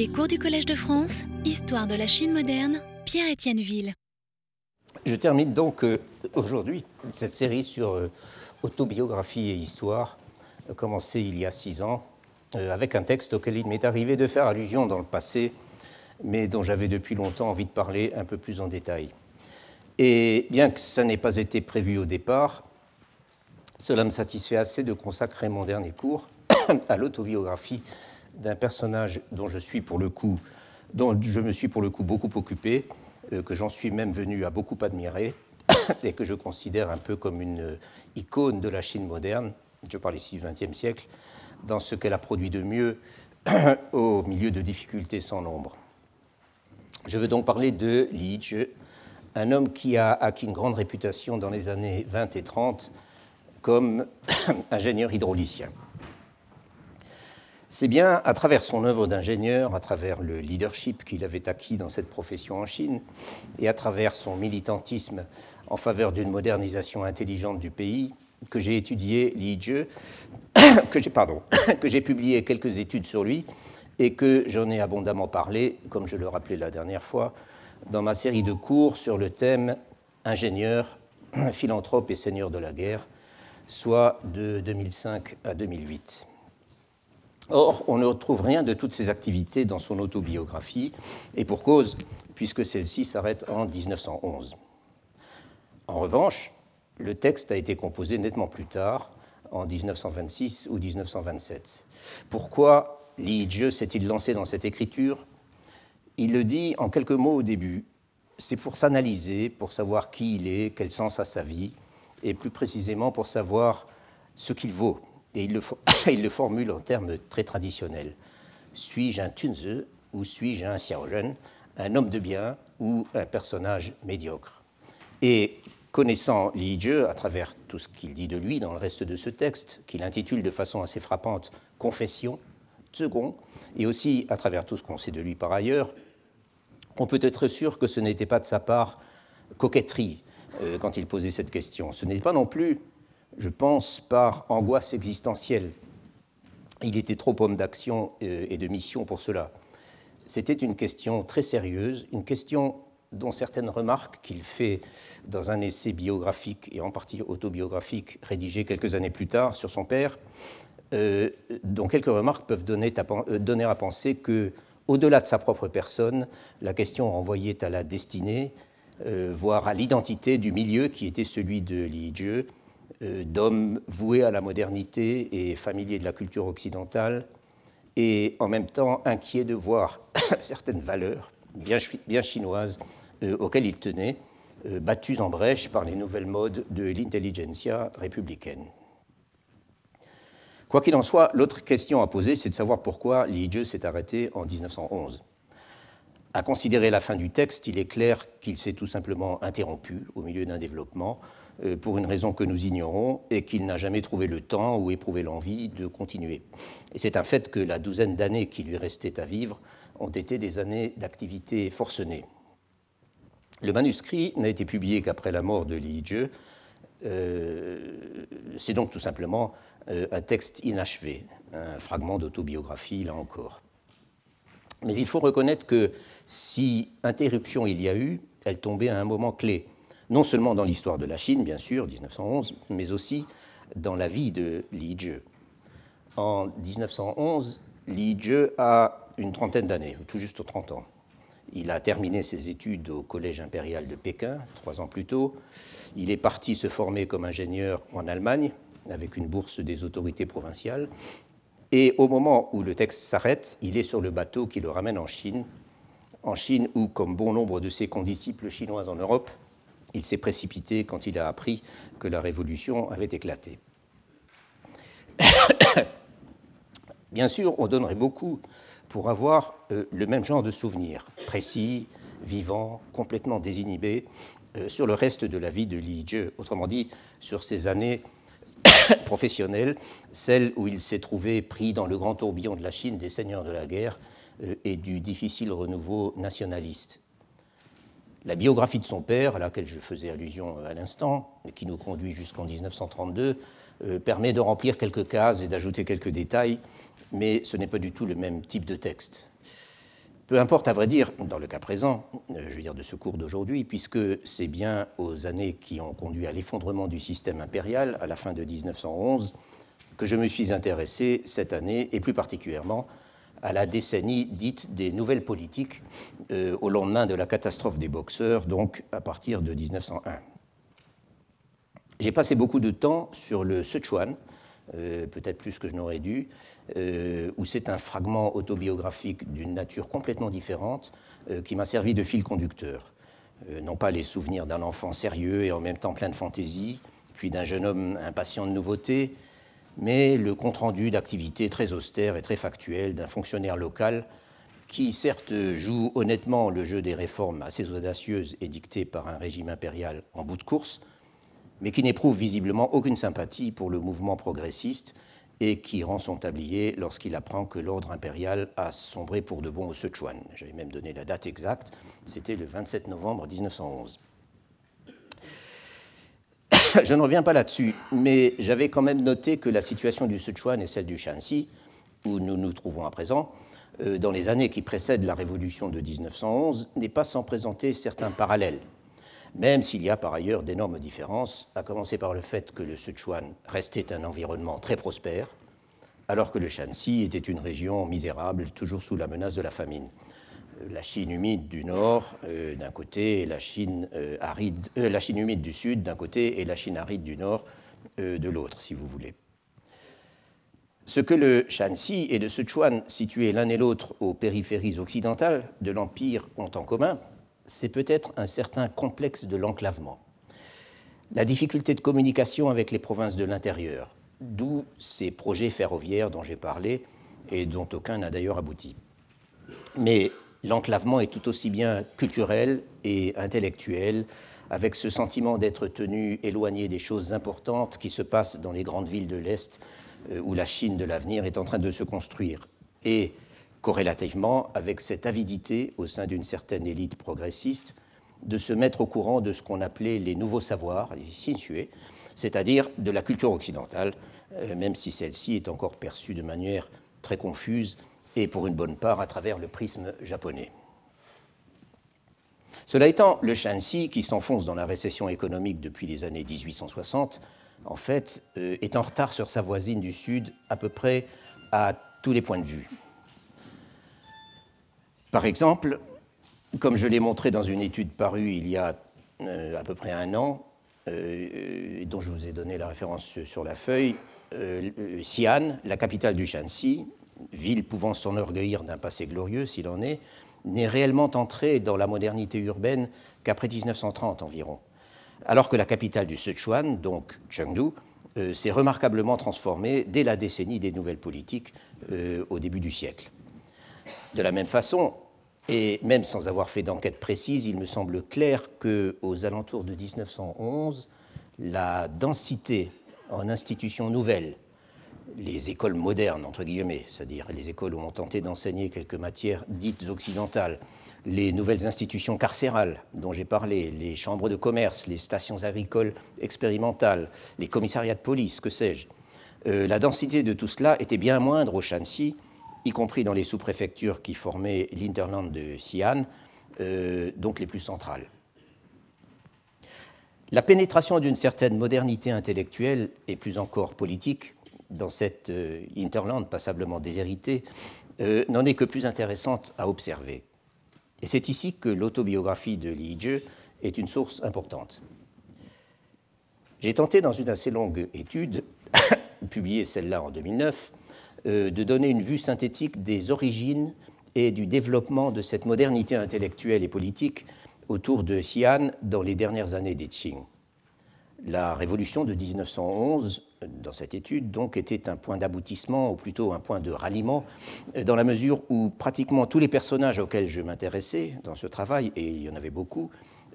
Les cours du Collège de France, Histoire de la Chine moderne, Pierre-Étienne Ville. Je termine donc euh, aujourd'hui cette série sur euh, autobiographie et histoire, euh, commencée il y a six ans, avec un texte auquel il m'est arrivé de faire allusion dans le passé, mais dont j'avais depuis longtemps envie de parler un peu plus en détail. Et bien que ça n'ait pas été prévu au départ, cela me satisfait assez de consacrer mon dernier cours à l'autobiographie d'un personnage dont je suis pour le coup, dont je me suis pour le coup beaucoup occupé, euh, que j'en suis même venu à beaucoup admirer et que je considère un peu comme une icône de la Chine moderne. Je parle ici du XXe siècle, dans ce qu'elle a produit de mieux au milieu de difficultés sans nombre. Je veux donc parler de Li Zhe, un homme qui a acquis une grande réputation dans les années 20 et 30 comme ingénieur hydraulicien. C'est bien à travers son œuvre d'ingénieur, à travers le leadership qu'il avait acquis dans cette profession en Chine, et à travers son militantisme en faveur d'une modernisation intelligente du pays, que j'ai étudié Li que j'ai que j'ai publié quelques études sur lui et que j'en ai abondamment parlé, comme je le rappelais la dernière fois, dans ma série de cours sur le thème ingénieur, philanthrope et seigneur de la guerre, soit de 2005 à 2008. Or, on ne retrouve rien de toutes ces activités dans son autobiographie, et pour cause, puisque celle-ci s'arrête en 1911. En revanche, le texte a été composé nettement plus tard, en 1926 ou 1927. Pourquoi Li s'est-il lancé dans cette écriture? Il le dit en quelques mots au début. C'est pour s'analyser, pour savoir qui il est, quel sens a sa vie, et plus précisément pour savoir ce qu'il vaut, et il le, formule en termes très traditionnels. Suis-je un Tunze ou suis-je un Xiaozhen, un homme de bien ou un personnage médiocre? Et connaissant Li Jie, à travers tout ce qu'il dit de lui dans le reste de ce texte, qu'il intitule de façon assez frappante Confession, second, et aussi à travers tout ce qu'on sait de lui par ailleurs, on peut être sûr que ce n'était pas de sa part coquetterie euh, quand il posait cette question. Ce n'est pas non plus je pense, par angoisse existentielle. Il était trop homme d'action euh, et de mission pour cela. C'était une question très sérieuse, une question dont certaines remarques qu'il fait dans un essai biographique et en partie autobiographique rédigé quelques années plus tard sur son père, euh, dont quelques remarques peuvent donner à, euh, donner à penser que, au-delà de sa propre personne, la question renvoyait à la destinée, voire à l'identité du milieu qui était celui de Li d'hommes voués à la modernité et familiers de la culture occidentale, et en même temps inquiets de voir certaines valeurs bien, chinoises euh, auxquelles il tenait, euh, battues en brèche par les nouvelles modes de l'intelligentsia républicaine. Quoi qu'il en soit, l'autre question à poser, c'est de savoir pourquoi Li Jie s'est arrêté en 1911. À considérer la fin du texte, il est clair qu'il s'est tout simplement interrompu au milieu d'un développement euh, pour une raison que nous ignorons et qu'il n'a jamais trouvé le temps ou éprouvé l'envie de continuer. Et c'est un fait que la douzaine d'années qui lui restaient à vivre ont été des années d'activité forcenée. Le manuscrit n'a été publié qu'après la mort de Li Jie. Euh, c'est donc tout simplement euh, un texte inachevé, un fragment d'autobiographie, là encore. Mais il faut reconnaître que si interruption il y a eu, elle tombait à un moment clé non seulement dans l'histoire de la Chine, bien sûr, 1911, mais aussi dans la vie de Li Jie. En 1911, Li Jie a une trentaine d'années, tout juste 30 ans. Il a terminé ses études au Collège impérial de Pékin, trois ans plus tôt. Il est parti se former comme ingénieur en Allemagne, avec une bourse des autorités provinciales. Et au moment où le texte s'arrête, il est sur le bateau qui le ramène en Chine, en Chine où, comme bon nombre de ses condisciples chinois en Europe, il s'est précipité quand il a appris que la révolution avait éclaté. Bien sûr, on donnerait beaucoup pour avoir euh, le même genre de souvenirs, précis, vivants, complètement désinhibés, euh, sur le reste de la vie de Li Jie, autrement dit, sur ses années professionnelles, celles où il s'est trouvé pris dans le grand tourbillon de la Chine des seigneurs de la guerre euh, et du difficile renouveau nationaliste. La biographie de son père, à laquelle je faisais allusion à l'instant, qui nous conduit jusqu'en 1932, euh, permet de remplir quelques cases et d'ajouter quelques détails, mais ce n'est pas du tout le même type de texte. Peu importe, à vrai dire, dans le cas présent, euh, je veux dire de ce cours d'aujourd'hui, puisque c'est bien aux années qui ont conduit à l'effondrement du système impérial à la fin de 1911 que je me suis intéressé cette année, et plus particulièrement à la décennie dite des nouvelles politiques, euh, au lendemain de la catastrophe des boxeurs, donc à partir de 1901. J'ai passé beaucoup de temps sur le Sichuan, euh, peut-être plus que je n'aurais dû, euh, où c'est un fragment autobiographique d'une nature complètement différente qui m'a servi de fil conducteur. non pas les souvenirs d'un enfant sérieux et en même temps plein de fantaisie, puis d'un jeune homme impatient de nouveautés, mais le compte-rendu d'activités très austères et très factuelles d'un fonctionnaire local qui certes joue honnêtement le jeu des réformes assez audacieuses édictées par un régime impérial en bout de course, mais qui n'éprouve visiblement aucune sympathie pour le mouvement progressiste et qui rend son tablier lorsqu'il apprend que l'ordre impérial a sombré pour de bon au Sichuan. J'avais même donné la date exacte, c'était le 27 novembre 1911. Je ne reviens pas là-dessus, mais j'avais quand même noté que la situation du Sichuan et celle du Shanxi, où nous nous trouvons à présent, euh, dans les années qui précèdent la révolution de 1911, n'est pas sans présenter certains parallèles même s'il y a par ailleurs d'énormes différences, à commencer par le fait que le Sichuan restait un environnement très prospère, alors que le Shanxi était une région misérable, toujours sous la menace de la famine. La Chine humide du nord euh, d'un côté et la Chine, euh, aride, euh, la Chine humide du sud d'un côté et la Chine aride du nord de l'autre, si vous voulez. Ce que le Shanxi et le Sichuan, situés l'un et l'autre aux périphéries occidentales de l'Empire, ont en commun, c'est peut-être un certain complexe de l'enclavement. La difficulté de communication avec les provinces de l'intérieur, d'où ces projets ferroviaires dont j'ai parlé et dont aucun n'a d'ailleurs abouti. Mais l'enclavement est tout aussi bien culturel et intellectuel, avec ce sentiment d'être tenu éloigné des choses importantes qui se passent dans les grandes villes de l'Est, euh, où la Chine de l'avenir est en train de se construire. Et corrélativement avec cette avidité au sein d'une certaine élite progressiste de se mettre au courant de ce qu'on appelait les nouveaux savoirs, les sinsue, c'est-à-dire de la culture occidentale, euh, même si celle-ci est encore perçue de manière très confuse et pour une bonne part à travers le prisme japonais. Cela étant, le Shanxi, qui s'enfonce dans la récession économique depuis les années 1860, en fait, euh, est en retard sur sa voisine du Sud à peu près à tous les points de vue. Par exemple, comme je l'ai montré dans une étude parue il y a euh, à peu près un an, euh, dont je vous ai donné la référence sur la feuille, Xi'an, la capitale du Shanxi, ville pouvant s'enorgueillir d'un passé glorieux s'il en est, n'est réellement entrée dans la modernité urbaine qu'après 1930 environ, alors que la capitale du Sichuan, donc Chengdu, s'est remarquablement transformée dès la décennie des nouvelles politiques au début du siècle. De la même façon, et même sans avoir fait d'enquête précise, il me semble clair qu'aux alentours de 1911, la densité en institutions nouvelles, les écoles modernes, entre guillemets, c'est-à-dire les écoles où on tentait d'enseigner quelques matières dites occidentales, les nouvelles institutions carcérales dont j'ai parlé, les chambres de commerce, les stations agricoles expérimentales, les commissariats de police, que sais-je, euh, la densité de tout cela était bien moindre au Shanxi y compris dans les sous-préfectures qui formaient l'interland de Xi'an, euh, donc les plus centrales. La pénétration d'une certaine modernité intellectuelle et plus encore politique dans cette euh, interland passablement déshéritée euh, n'en est que plus intéressante à observer. Et c'est ici que l'autobiographie de Li Zhe est une source importante. J'ai tenté dans une assez longue étude, publiée celle-là en 2009, euh, de donner une vue synthétique des origines et du développement de cette modernité intellectuelle et politique autour de Xi'an dans les dernières années des Qing. La révolution de 1911, dans cette étude, donc, était un point d'aboutissement, ou plutôt un point de ralliement, dans la mesure où pratiquement tous les personnages auxquels je m'intéressais dans ce travail, et il y en avait beaucoup,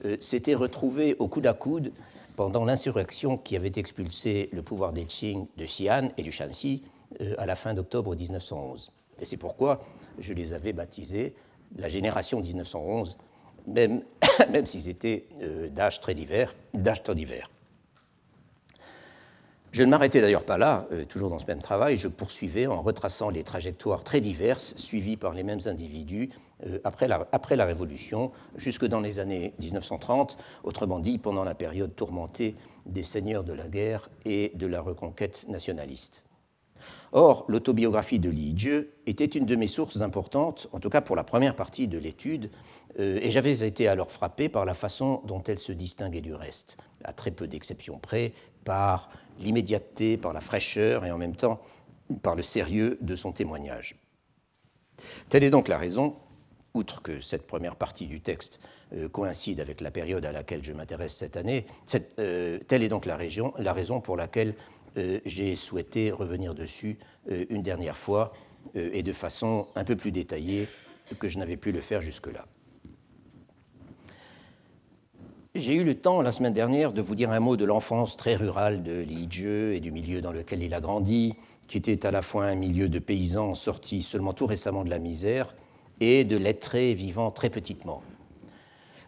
euh, s'étaient retrouvés au coude à coude pendant l'insurrection qui avait expulsé le pouvoir des Qing de Xi'an et du Shanxi euh, à la fin d'octobre 1911. Et c'est pourquoi je les avais baptisés la génération 1911, même, même s'ils étaient euh, d'âge très divers, d'âge très divers. Je ne m'arrêtais d'ailleurs pas là, euh, toujours dans ce même travail, je poursuivais en retraçant les trajectoires très diverses suivies par les mêmes individus euh, après, la, Révolution, jusque dans les années 1930, autrement dit pendant la période tourmentée des seigneurs de la guerre et de la reconquête nationaliste. Or, l'autobiographie de Li Jie était une de mes sources importantes, en tout cas pour la première partie de l'étude, euh, et j'avais été alors frappé par la façon dont elle se distinguait du reste, à très peu d'exceptions près, par l'immédiateté, par la fraîcheur et en même temps par le sérieux de son témoignage. Telle est donc la raison, outre que cette première partie du texte euh, coïncide avec la période à laquelle je m'intéresse cette année, euh, telle est donc la, raison pour laquelle euh, j'ai souhaité revenir dessus une dernière fois et de façon un peu plus détaillée que je n'avais pu le faire jusque-là. J'ai eu le temps la semaine dernière de vous dire un mot de l'enfance très rurale de Li et du milieu dans lequel il a grandi, qui était à la fois un milieu de paysans sortis seulement tout récemment de la misère et de lettrés vivant très petitement.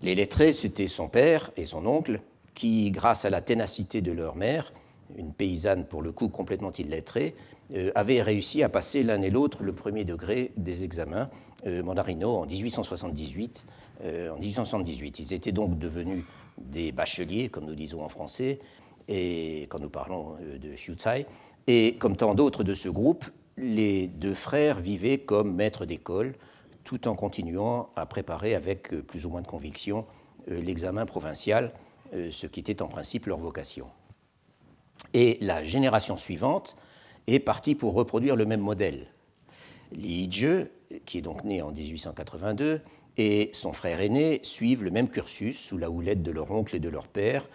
Les lettrés, c'était son père et son oncle, qui, grâce à la ténacité de leur mère, une paysanne pour le coup complètement illettrée, euh, avait réussi à passer l'un et l'autre le premier degré des examens euh, mandarino en 1878. Euh, en 1878. Ils étaient donc devenus des bacheliers, comme nous disons en français, et quand nous parlons de Xiuzai. Et comme tant d'autres de ce groupe, les deux frères vivaient comme maîtres d'école, tout en continuant à préparer avec plus ou moins de conviction l'examen provincial, ce qui était en principe leur vocation. Et la génération suivante est partie pour reproduire le même modèle. Li Jie, qui est donc né en 1882, et son frère aîné suivent le même cursus sous la houlette de leur oncle et de leur père,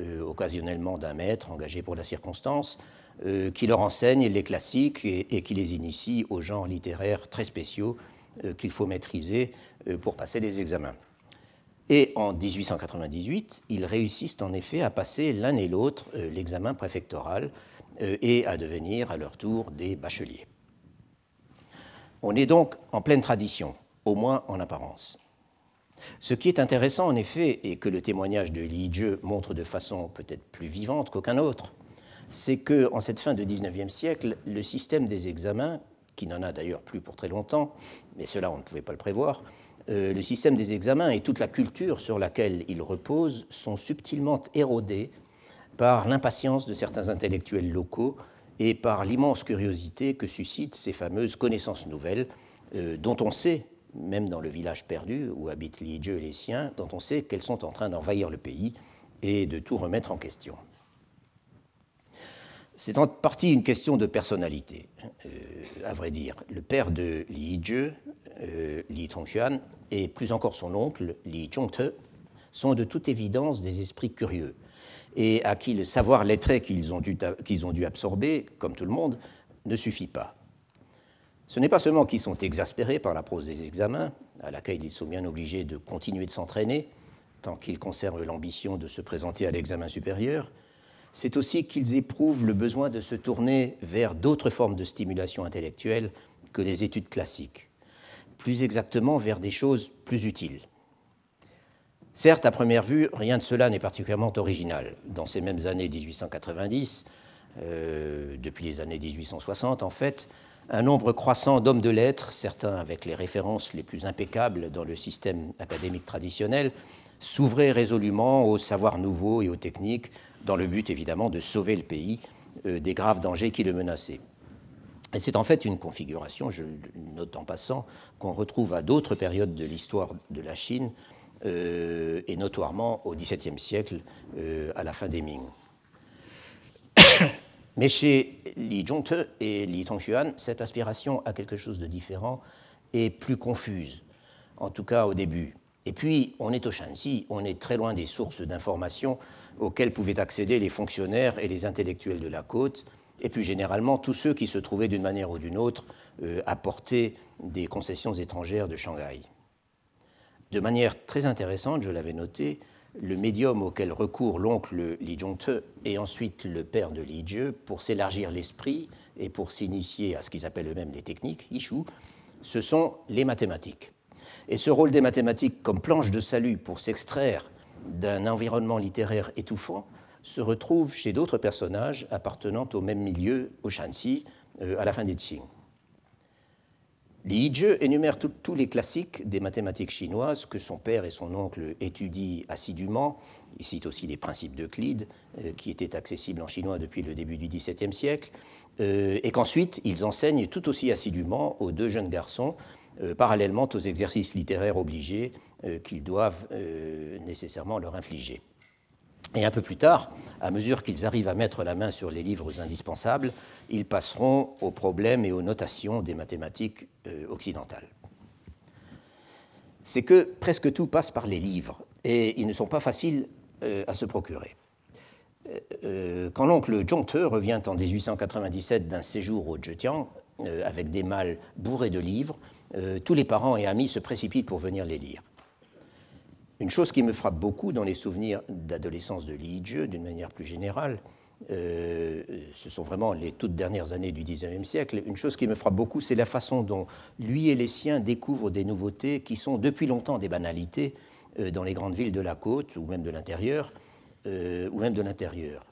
euh, occasionnellement d'un maître engagé pour la circonstance, euh, qui leur enseigne les classiques et, qui les initie aux genres littéraires très spéciaux euh, qu'il faut maîtriser pour passer les examens. Et en 1898, ils réussissent en effet à passer l'un et l'autre l'examen préfectoral et à devenir à leur tour des bacheliers. On est donc en pleine tradition, au moins en apparence. Ce qui est intéressant en effet, et que le témoignage de Li Jie montre de façon peut-être plus vivante qu'aucun autre, c'est qu'en cette fin de XIXe siècle, le système des examens, qui n'en a d'ailleurs plus pour très longtemps, mais cela on ne pouvait pas le prévoir, euh, le système des examens et toute la culture sur laquelle il repose sont subtilement érodés par l'impatience de certains intellectuels locaux et par l'immense curiosité que suscitent ces fameuses connaissances nouvelles, euh, dont on sait, même dans le village perdu où habitent les dieux et les siens, dont on sait qu'elles sont en train d'envahir le pays et de tout remettre en question. C'est en partie une question de personnalité, euh, à vrai dire. Le père de Li Jie, Li Tongxuan, et plus encore son oncle, Li Zhongte, sont de toute évidence des esprits curieux et à qui le savoir lettré qu'ils ont, ont, dû absorber, comme tout le monde, ne suffit pas. Ce n'est pas seulement qu'ils sont exaspérés par la prose des examens, à laquelle ils sont bien obligés de continuer de s'entraîner, tant qu'ils conservent l'ambition de se présenter à l'examen supérieur, c'est aussi qu'ils éprouvent le besoin de se tourner vers d'autres formes de stimulation intellectuelle que les études classiques plus exactement vers des choses plus utiles. Certes, à première vue, rien de cela n'est particulièrement original. Dans ces mêmes années 1890, euh, depuis les années 1860 en fait, un nombre croissant d'hommes de lettres, certains avec les références les plus impeccables dans le système académique traditionnel, s'ouvraient résolument aux savoirs nouveaux et aux techniques, dans le but évidemment de sauver le pays euh, des graves dangers qui le menaçaient. C'est en fait une configuration, je note en passant, qu'on retrouve à d'autres périodes de l'histoire de la Chine, euh, et notoirement au XVIIe siècle, euh, à la fin des Ming. Mais chez Li Zhongte et Li Tongxuan, cette aspiration à quelque chose de différent est plus confuse, en tout cas au début. Et puis, on est au Shanxi, on est très loin des sources d'informations auxquelles pouvaient accéder les fonctionnaires et les intellectuels de la côte, et plus généralement tous ceux qui se trouvaient d'une manière ou d'une autre euh, à portée des concessions étrangères de Shanghai. De manière très intéressante, je l'avais noté, le médium auquel recourt l'oncle Li Zhongte et ensuite le père de Li Jie pour s'élargir l'esprit et pour s'initier à ce qu'ils appellent eux-mêmes les techniques, Yishu, ce sont les mathématiques. Et ce rôle des mathématiques comme planche de salut pour s'extraire d'un environnement littéraire étouffant se retrouve chez d'autres personnages appartenant au même milieu, au Shanxi, à la fin des Qing. Li Yizhe énumère tous les classiques des mathématiques chinoises que son père et son oncle étudient assidûment. Il cite aussi les principes d'Euclide, euh, qui étaient accessibles en chinois depuis le début du XVIIe siècle, euh, et qu'ensuite ils enseignent tout aussi assidûment aux deux jeunes garçons, euh, parallèlement aux exercices littéraires obligés qu'ils doivent nécessairement leur infliger. Et un peu plus tard, à mesure qu'ils arrivent à mettre la main sur les livres indispensables, ils passeront aux problèmes et aux notations des mathématiques euh, occidentales. C'est que presque tout passe par les livres, et ils ne sont pas faciles euh, à se procurer. Euh, quand l'oncle Zhongte revient en 1897 d'un séjour au Zhejiang, avec des malles bourrés de livres, tous les parents et amis se précipitent pour venir les lire. Une chose qui me frappe beaucoup dans les souvenirs d'adolescence de Li Yizhe, d'une manière plus générale, euh, ce sont vraiment les toutes dernières années du XIXe siècle, une chose qui me frappe beaucoup, c'est la façon dont lui et les siens découvrent des nouveautés qui sont depuis longtemps des banalités euh, dans les grandes villes de la côte ou même de l'intérieur, euh, ou même de l'intérieur.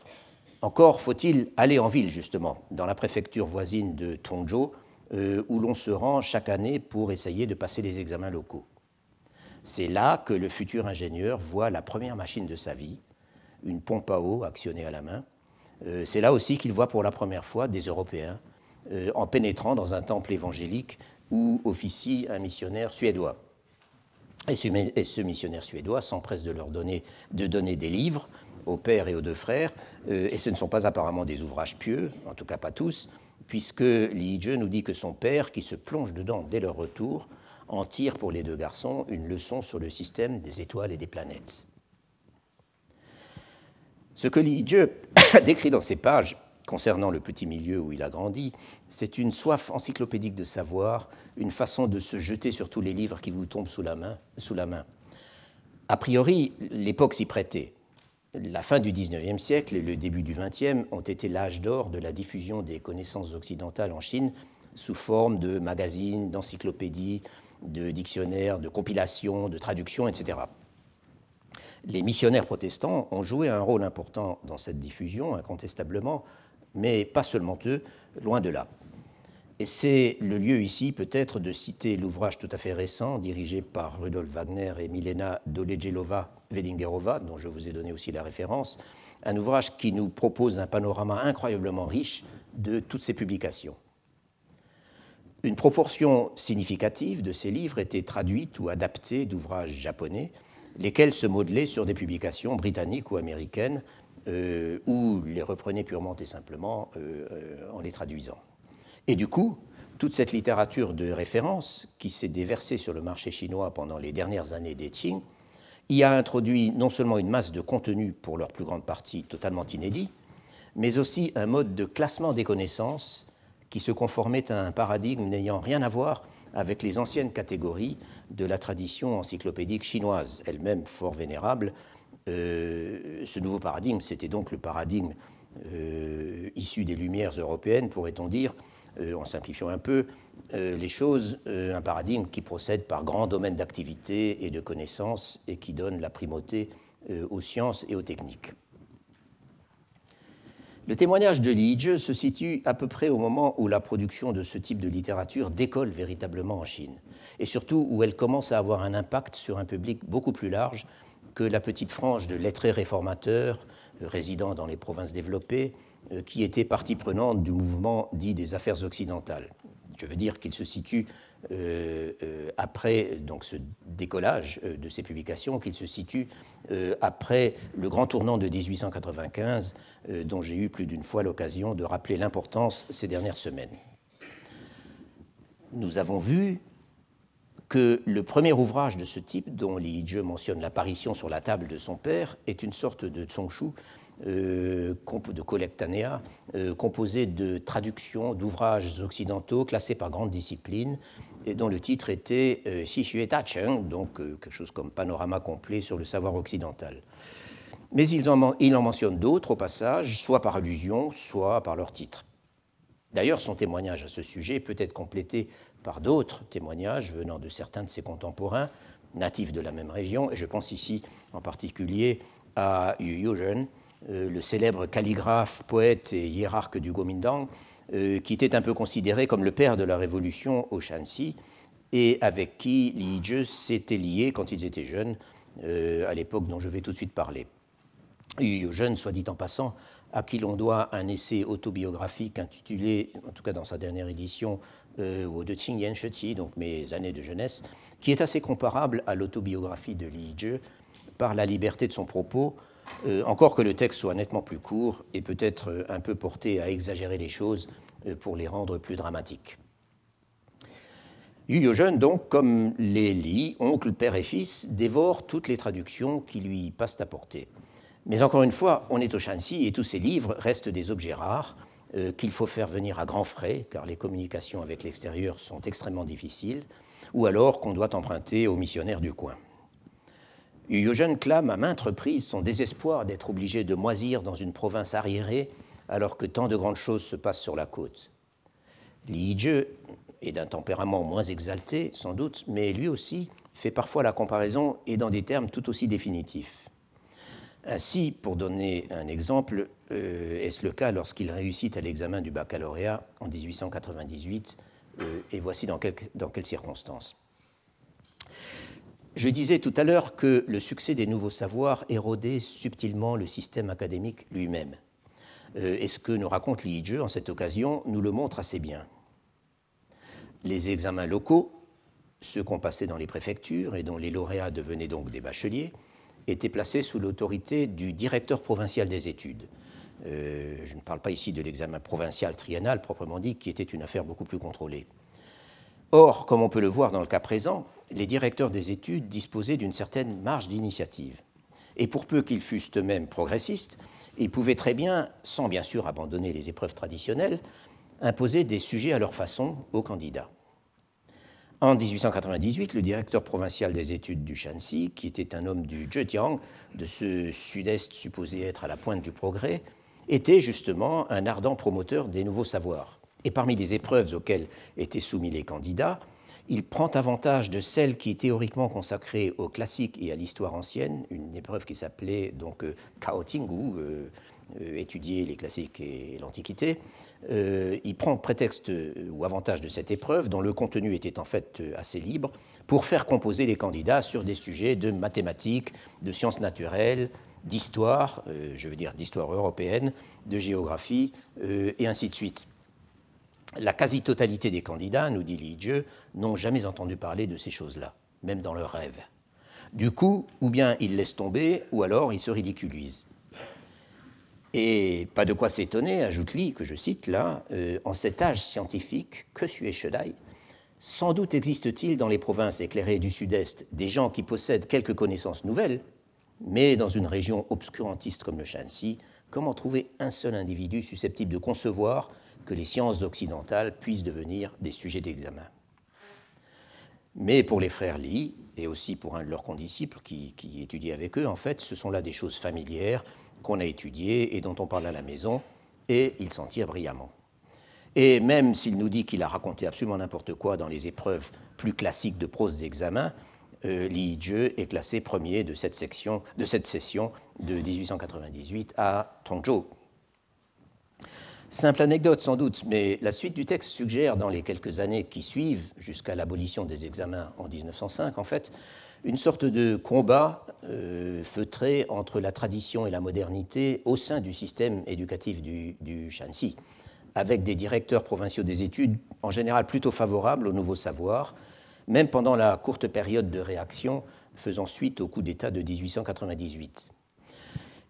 Encore faut-il aller en ville, justement, dans la préfecture voisine de Tongzhou, où l'on se rend chaque année pour essayer de passer les examens locaux. C'est là que le futur ingénieur voit la première machine de sa vie, une pompe à eau actionnée à la main. Euh, c'est là aussi qu'il voit pour la première fois des Européens euh, en pénétrant dans un temple évangélique où officie un missionnaire suédois. Et ce, missionnaire suédois s'empresse de leur donner, de donner des livres au père et aux deux frères, euh, et ce ne sont pas apparemment des ouvrages pieux, en tout cas pas tous, puisque Li nous dit que son père, qui se plonge dedans dès leur retour, en tire pour les deux garçons une leçon sur le système des étoiles et des planètes. Ce que Li Jie décrit dans ces pages concernant le petit milieu où il a grandi, c'est une soif encyclopédique de savoir, une façon de se jeter sur tous les livres qui vous tombent sous la main. Sous la main. A priori, l'époque s'y prêtait. La fin du XIXe siècle et le début du XXe ont été l'âge d'or de la diffusion des connaissances occidentales en Chine sous forme de magazines, d'encyclopédies, de dictionnaires, de compilations, de traductions, etc. Les missionnaires protestants ont joué un rôle important dans cette diffusion, incontestablement, mais pas seulement eux, loin de là. Et c'est le lieu ici peut-être de citer l'ouvrage tout à fait récent dirigé par Rudolf Wagner et Milena Dolejelova-Vedingerova, dont je vous ai donné aussi la référence, un ouvrage qui nous propose un panorama incroyablement riche de toutes ces publications. Une proportion significative de ces livres était traduite ou adaptée d'ouvrages japonais, lesquels se modelaient sur des publications britanniques ou américaines, euh, ou les reprenaient purement et simplement euh, en les traduisant. Et du coup, toute cette littérature de référence qui s'est déversée sur le marché chinois pendant les dernières années des Qing y a introduit non seulement une masse de contenus pour leur plus grande partie totalement inédits, mais aussi un mode de classement des connaissances qui se conformait à un paradigme n'ayant rien à voir avec les anciennes catégories de la tradition encyclopédique chinoise, elle-même fort vénérable. Euh, ce nouveau paradigme, c'était donc le paradigme euh, issu des Lumières européennes, pourrait-on dire, euh, en simplifiant un peu les choses, un paradigme qui procède par grands domaines d'activité et de connaissances et qui donne la primauté aux sciences et aux techniques. Le témoignage de Liege se situe à peu près au moment où la production de ce type de littérature décolle véritablement en Chine, et surtout où elle commence à avoir un impact sur un public beaucoup plus large que la petite frange de lettrés réformateurs euh, résidant dans les provinces développées, euh, qui étaient partie prenante du mouvement dit des affaires occidentales. Je veux dire qu'il se situe euh, euh, après donc, ce décollage euh, de ces publications, qu'il se situe après le grand tournant de 1895, dont j'ai eu plus d'une fois l'occasion de rappeler l'importance ces dernières semaines. Nous avons vu que le premier ouvrage de ce type, dont Li Yizhe mentionne l'apparition sur la table de son père, est une sorte de euh, de collectanea, euh, composé de traductions d'ouvrages occidentaux classés par grande discipline, et dont le titre était euh, Xixue Tacheng, donc quelque chose comme panorama complet sur le savoir occidental. Mais il en, il en mentionne d'autres au passage, soit par allusion, soit par leur titre. D'ailleurs, son témoignage à ce sujet peut être complété par d'autres témoignages venant de certains de ses contemporains, natifs de la même région, et je pense ici en particulier à Yu Yuzhen, le célèbre calligraphe, poète et hiérarque du Kuomintang, qui était un peu considéré comme le père de la révolution au Shanxi et avec qui Li Yizhe s'était lié quand ils étaient jeunes, à l'époque dont je vais tout de suite parler. Yu Jeune, soit dit en passant, à qui l'on doit un essai autobiographique intitulé, en tout cas dans sa dernière édition, euh, de Qing Yan Sheqi, donc mes années de jeunesse, qui est assez comparable à l'autobiographie de Li Zhe par la liberté de son propos, euh, encore que le texte soit nettement plus court et peut-être euh, un peu porté à exagérer les choses euh, pour les rendre plus dramatiques. Yu Jeune, donc, comme les Li, oncle, père et fils, dévore toutes les traductions qui lui passent à portée. Mais encore une fois, on est au Shanxi et tous ces livres restent des objets rares qu'il faut faire venir à grands frais, car les communications avec l'extérieur sont extrêmement difficiles, ou alors qu'on doit emprunter aux missionnaires du coin. Yuyogen clame à maintes reprises son désespoir d'être obligé de moisir dans une province arriérée alors que tant de grandes choses se passent sur la côte. Li est d'un tempérament moins exalté, sans doute, mais lui aussi fait parfois la comparaison et dans des termes tout aussi définitifs. Ainsi, pour donner un exemple, euh, est-ce le cas lorsqu'il réussit à l'examen du baccalauréat en 1898, euh, et voici dans quelles circonstances. Je disais tout à l'heure que le succès des nouveaux savoirs érodait subtilement le système académique lui-même. Euh, et ce que nous raconte Li Yizhe en cette occasion nous le montre assez bien. Les examens locaux, ceux qu'on passait dans les préfectures et dont les lauréats devenaient donc des bacheliers, était placé sous l'autorité du directeur provincial des études. Euh, je ne parle pas ici de l'examen provincial triennal proprement dit, qui était une affaire beaucoup plus contrôlée. Or, comme on peut le voir dans le cas présent, les directeurs des études disposaient d'une certaine marge d'initiative. Et pour peu qu'ils fussent eux-mêmes progressistes, ils pouvaient très bien, sans bien sûr abandonner les épreuves traditionnelles, imposer des sujets à leur façon aux candidats. En 1898, le directeur provincial des études du Shanxi, qui était un homme du Zhejiang, de ce sud-est supposé être à la pointe du progrès, était justement un ardent promoteur des nouveaux savoirs. Et parmi les épreuves auxquelles étaient soumis les candidats, il prend avantage de celle qui est théoriquement consacrée aux classiques et à l'histoire ancienne, une épreuve qui s'appelait donc euh, Kao Tingu, euh, euh, étudier les classiques et l'Antiquité, euh, il prend prétexte ou avantage de cette épreuve, dont le contenu était en fait assez libre, pour faire composer les candidats sur des sujets de mathématiques, de sciences naturelles, d'histoire, euh, je veux dire d'histoire européenne, de géographie, et ainsi de suite. La quasi-totalité des candidats, nous dit Lidje, n'ont jamais entendu parler de ces choses-là, même dans leurs rêves. Du coup, ou bien ils laissent tomber, ou alors ils se ridiculisent. Et pas de quoi s'étonner, ajoute Li, que je cite là, euh, en cet âge scientifique, que suis Shedai Sans doute existe-t-il dans les provinces éclairées du Sud-Est des gens qui possèdent quelques connaissances nouvelles, mais dans une région obscurantiste comme le Shanxi, comment trouver un seul individu susceptible de concevoir que les sciences occidentales puissent devenir des sujets d'examen mais pour les frères Li, et aussi pour un de leurs condisciples qui, qui étudiait avec eux, en fait, ce sont là des choses familières qu'on a étudié et dont on parle à la maison, et il s'en tire brillamment. Et même s'il nous dit qu'il a raconté absolument n'importe quoi dans les épreuves plus classiques de prose d'examen, euh, Li Jie est classé premier de cette, section, de cette session de 1898 à Tongzhou. Simple anecdote sans doute, mais la suite du texte suggère dans les quelques années qui suivent, jusqu'à l'abolition des examens en 1905 en fait, une sorte de combat euh, feutré entre la tradition et la modernité au sein du système éducatif du, du Shanxi, avec des directeurs provinciaux des études en général plutôt favorables aux nouveaux savoirs, même pendant la courte période de réaction faisant suite au coup d'État de 1898.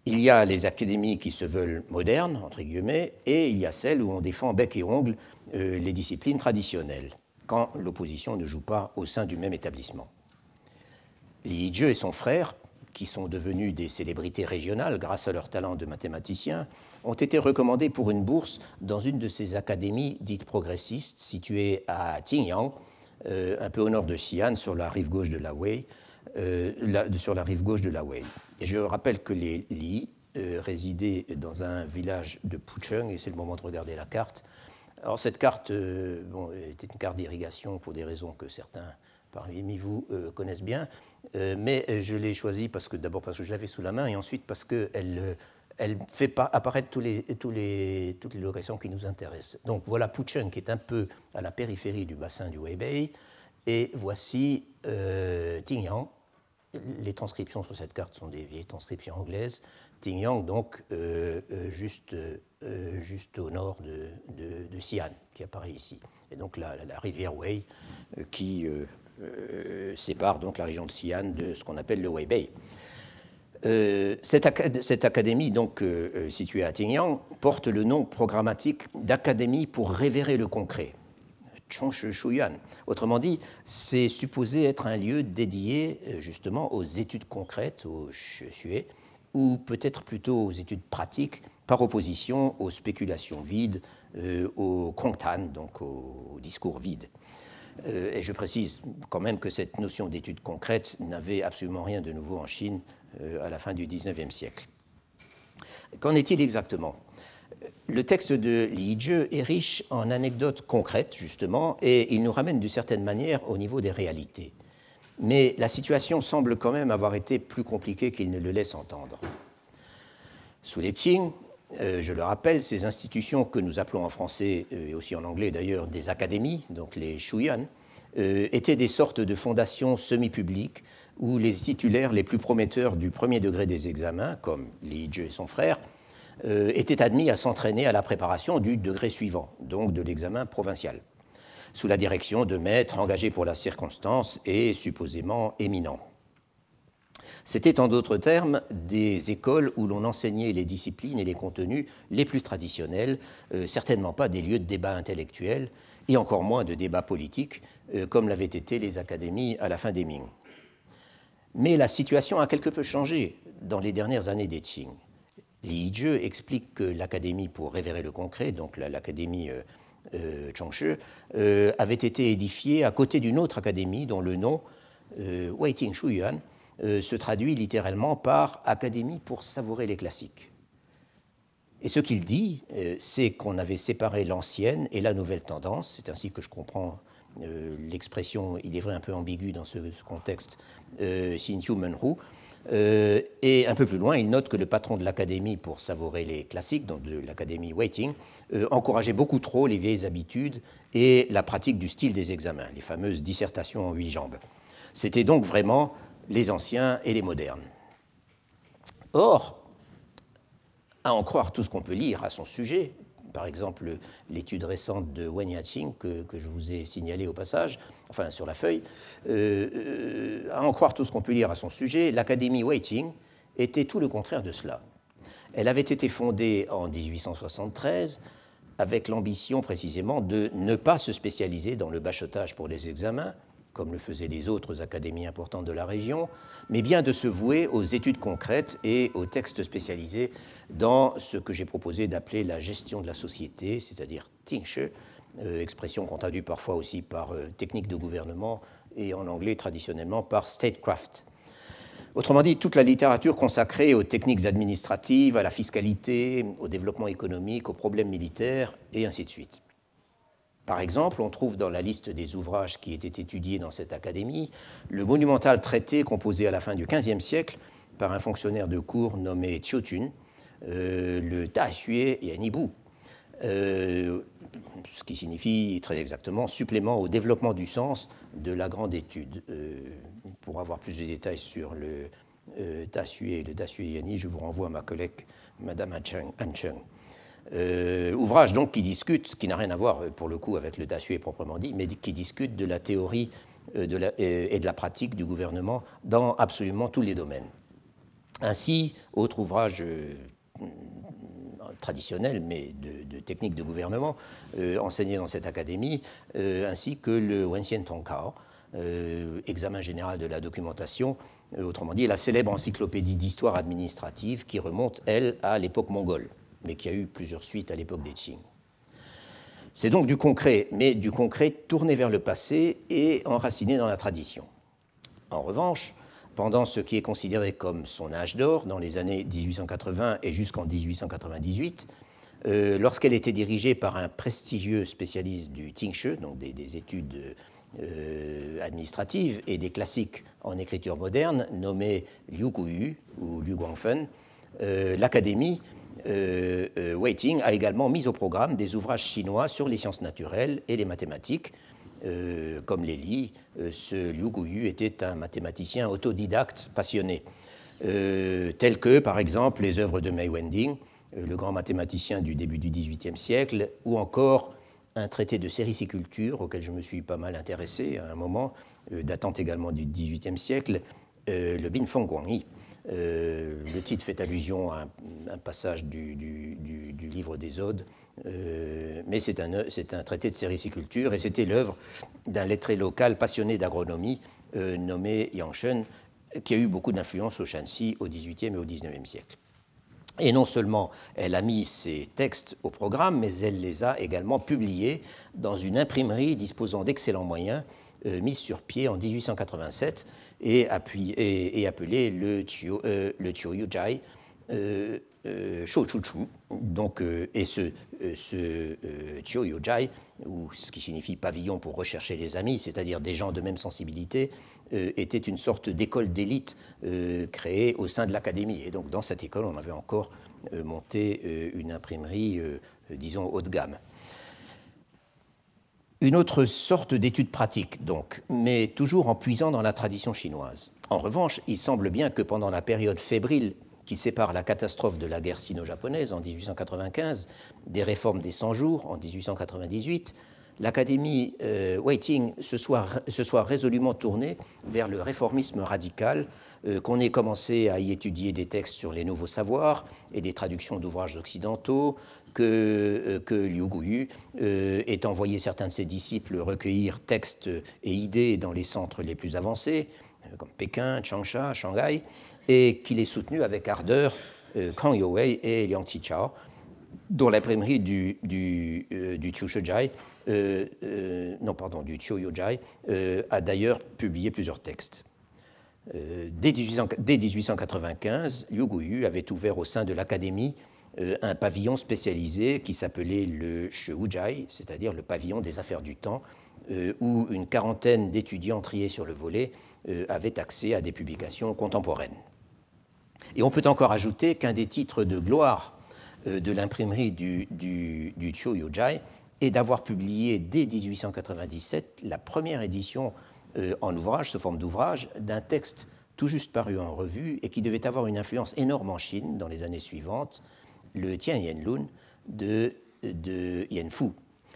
Il y a les académies qui se veulent modernes, entre guillemets, et il y a celles où on défend bec et ongle euh, les disciplines traditionnelles, quand l'opposition ne joue pas au sein du même établissement. Li Yizhe et son frère, qui sont devenus des célébrités régionales grâce à leur talent de mathématiciens, ont été recommandés pour une bourse dans une de ces académies dites progressistes situées à Qingyang, euh, un peu au nord de Xi'an, sur la rive gauche de la Wei. Euh, sur la rive gauche de la Wei. Je rappelle que les Li euh, résidaient dans un village de Pucheng, et c'est le moment de regarder la carte. Alors cette carte bon, était une carte d'irrigation pour des raisons que certains parmi vous connaissent bien. Euh, mais je l'ai choisie parce que d'abord parce que je l'avais sous la main et ensuite parce qu'elle elle fait apparaître tous les, toutes les locations qui nous intéressent. Donc voilà Pucheng qui est un peu à la périphérie du bassin du Weibei, et voici euh, Tingyang. Les transcriptions sur cette carte sont des vieilles transcriptions anglaises. Tingyang, donc euh, euh, juste, juste au nord de, de, Xi'an, qui apparaît ici. Et donc la, la rivière Wei qui sépare donc la région de Xi'an de ce qu'on appelle le Weibei. Euh, cette, académie, donc euh, euh, située à Tingyang, porte le nom programmatique d'Académie pour révérer le concret. Shuyan. Autrement dit, c'est supposé être un lieu dédié justement aux études concrètes, aux Shue, ou peut-être plutôt aux études pratiques, par opposition aux spéculations vides, au Kongtan, donc au discours vide. et je précise quand même que cette notion d'études concrètes n'avait absolument rien de nouveau en Chine euh, à la fin du XIXe siècle. Qu'en est-il exactement? Le texte de Li Zhe est riche en anecdotes concrètes, justement, et il nous ramène d'une certaine manière au niveau des réalités. Mais la situation semble quand même avoir été plus compliquée qu'il ne le laisse entendre. Sous les Qing, euh, je le rappelle, ces institutions que nous appelons en français euh, et aussi en anglais d'ailleurs des académies, donc les Shuyan, étaient des sortes de fondations semi-publiques où les titulaires les plus prometteurs du premier degré des examens, comme Li Jie et son frère, euh, étaient admis à s'entraîner à la préparation du degré suivant, donc de l'examen provincial, sous la direction de maîtres engagés pour la circonstance et supposément éminents. C'était en d'autres termes des écoles où l'on enseignait les disciplines et les contenus les plus traditionnels, euh, certainement pas des lieux de débat intellectuel et encore moins de débat politique, euh, comme l'avaient été les académies à la fin des Ming. Mais la situation a quelque peu changé dans les dernières années des Qing. Li explique que l'Académie pour révérer le concret, donc l'Académie euh, euh euh, avait été édifiée à côté d'une autre académie dont le nom, euh, Weiting Shuyuan, euh, se traduit littéralement par Académie pour savourer les classiques. Et ce qu'il dit, c'est qu'on avait séparé l'ancienne et la nouvelle tendance, c'est ainsi que je comprends l'expression, il est vrai, un peu ambiguë dans ce, contexte, euh, Menru. Euh, et un peu plus loin, il note que le patron de l'Académie pour savourer les classiques, donc de l'Académie Waiting, euh, encourageait beaucoup trop les vieilles habitudes et la pratique du style des examens, les fameuses dissertations en huit jambes. C'était donc vraiment les anciens et les modernes. Or, à en croire tout ce qu'on peut lire à son sujet, par exemple l'étude récente de Wen Yaqing que, je vous ai signalée au passage, enfin sur la feuille, euh, euh, à en croire tout ce qu'on peut lire à son sujet, l'Académie Waiting était tout le contraire de cela. Elle avait été fondée en 1873 avec l'ambition précisément de ne pas se spécialiser dans le bachotage pour les examens, comme le faisaient les autres académies importantes de la région, mais bien de se vouer aux études concrètes et aux textes spécialisés dans ce que j'ai proposé d'appeler la gestion de la société, c'est-à-dire Tingsche, euh, expression qu'on traduit parfois aussi par euh, technique de gouvernement et en anglais traditionnellement par statecraft. Autrement dit, toute la littérature consacrée aux techniques administratives, à la fiscalité, au développement économique, aux problèmes militaires, et ainsi de suite. Par exemple, on trouve dans la liste des ouvrages qui étaient étudiés dans cette académie le monumental traité composé à la fin du XVe siècle par un fonctionnaire de cour nommé Chiotun, euh, le Ta Xue Yanibu, euh, ce qui signifie très exactement supplément au développement du sens de la grande étude. Euh, pour avoir plus de détails sur le euh, et le Ta Xue Yani, je vous renvoie à ma collègue Madame Han Cheng. ouvrage donc qui discute, qui n'a rien à voir pour le coup avec le Xue proprement dit, mais qui discute de la théorie de la, et de la pratique du gouvernement dans absolument tous les domaines. Ainsi, autre ouvrage traditionnel, mais de, techniques de gouvernement, euh, enseignées dans cette académie, euh, ainsi que le Wenxian Tongkao, euh, examen général de la documentation, autrement dit la célèbre encyclopédie d'histoire administrative qui remonte, elle, à l'époque mongole, mais qui a eu plusieurs suites à l'époque des Qing. C'est donc du concret, mais du concret tourné vers le passé et enraciné dans la tradition. En revanche, pendant ce qui est considéré comme son âge d'or, dans les années 1880 et jusqu'en 1898, euh, lorsqu'elle était dirigée par un prestigieux spécialiste du Tingshe, donc des, études euh, administratives et des classiques en écriture moderne, nommé Liu Kuyu ou Liu Guangfen, l'Académie Waiting a également mis au programme des ouvrages chinois sur les sciences naturelles et les mathématiques. comme Lélie, ce Liu Guyu était un mathématicien autodidacte passionné, tel que par exemple les œuvres de Mei Wending, le grand mathématicien du début du XVIIIe siècle, ou encore un traité de sériciculture auquel je me suis pas mal intéressé à un moment, euh, datant également du XVIIIe siècle, euh, le Bin Feng Guangyi. Euh, le titre fait allusion à un, passage du, livre des Odes, mais c'est un, traité de sériciculture et c'était l'œuvre d'un lettré local passionné d'agronomie nommé Yang Shen, qui a eu beaucoup d'influence au Shanxi au XVIIIe et au XIXe siècle. Et non seulement elle a mis ces textes au programme, mais elle les a également publiés dans une imprimerie disposant d'excellents moyens, euh, mise sur pied en 1887 et, et, appelée le, Chiu, euh, le Chiuyujai euh, euh Shochuchu. Donc, et ce, ce Chiuyujai, ou ce qui signifie pavillon pour rechercher les amis, c'est-à-dire des gens de même sensibilité, euh, était une sorte d'école d'élite euh, créée au sein de l'académie. Et donc dans cette école, on avait encore euh, monté une imprimerie, disons, haut de gamme. Une autre sorte d'étude pratique, donc, mais toujours en puisant dans la tradition chinoise. En revanche, il semble bien que pendant la période fébrile qui sépare la catastrophe de la guerre sino-japonaise en 1895 des réformes des 100 jours en 1898, l'Académie euh, Waiting se soit, résolument tournée vers le réformisme radical, euh, qu'on ait commencé à y étudier des textes sur les nouveaux savoirs et des traductions d'ouvrages occidentaux, que, euh, que Liu Guyu ait envoyé certains de ses disciples recueillir textes et idées dans les centres les plus avancés, comme Pékin, Changsha, Shanghai, et qu'il ait soutenu avec ardeur Kang Youwei et Liang Qichao, dont l'imprimerie du, du, du euh, euh, non, pardon, du Choyojai, euh, a d'ailleurs publié plusieurs textes. Dès, 1895, Liu Guyu avait ouvert au sein de l'Académie un pavillon spécialisé qui s'appelait le Sheujai, c'est-à-dire le pavillon des affaires du temps, où une quarantaine d'étudiants triés sur le volet avaient accès à des publications contemporaines. Et on peut encore ajouter qu'un des titres de gloire de l'imprimerie du, du, du et d'avoir publié dès 1897 la première édition euh, en ouvrage, sous forme d'ouvrage, d'un texte tout juste paru en revue et qui devait avoir une influence énorme en Chine dans les années suivantes, le Tian Lun de, de Yen Fu.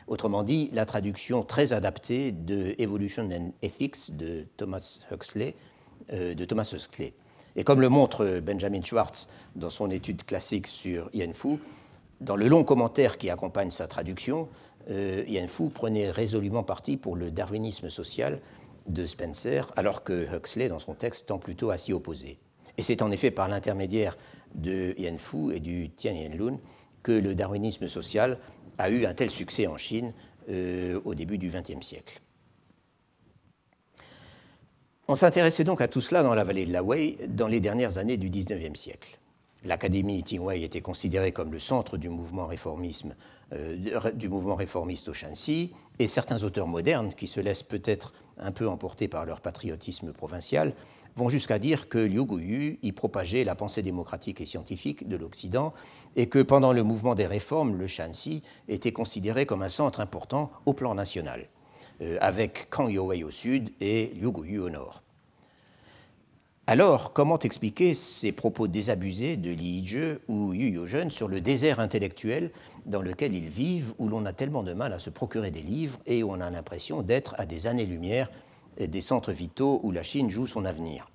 Autrement dit, la traduction très adaptée de Evolution and Ethics de Thomas Huxley. Euh, de Thomas Huxley. Et comme le montre Benjamin Schwartz dans son étude classique sur Yen Fu, dans le long commentaire qui accompagne sa traduction, euh, Fu prenait résolument parti pour le darwinisme social de Spencer, alors que Huxley, dans son texte, tend plutôt à s'y opposer. Et c'est en effet par l'intermédiaire de Yen Fu et du Tian Lun que le darwinisme social a eu un tel succès en Chine euh, au début du XXe siècle. On s'intéressait donc à tout cela dans la vallée de la Wei dans les dernières années du XIXe siècle. L'Académie Tingwei était considérée comme le centre du mouvement réformisme euh, du mouvement réformiste au Shanxi, et certains auteurs modernes, qui se laissent peut-être un peu emporter par leur patriotisme provincial, vont jusqu'à dire que Liu Guyu y propageait la pensée démocratique et scientifique de l'Occident, et que pendant le mouvement des réformes, le Shanxi était considéré comme un centre important au plan national, euh, avec Kang Youwei au sud et Liu Guyu au nord. Alors, comment expliquer ces propos désabusés de Li Yizhe ou Yu Yozhen sur le désert intellectuel dans lequel ils vivent, où l'on a tellement de mal à se procurer des livres et où on a l'impression d'être à des années-lumière des centres vitaux où la Chine joue son avenir?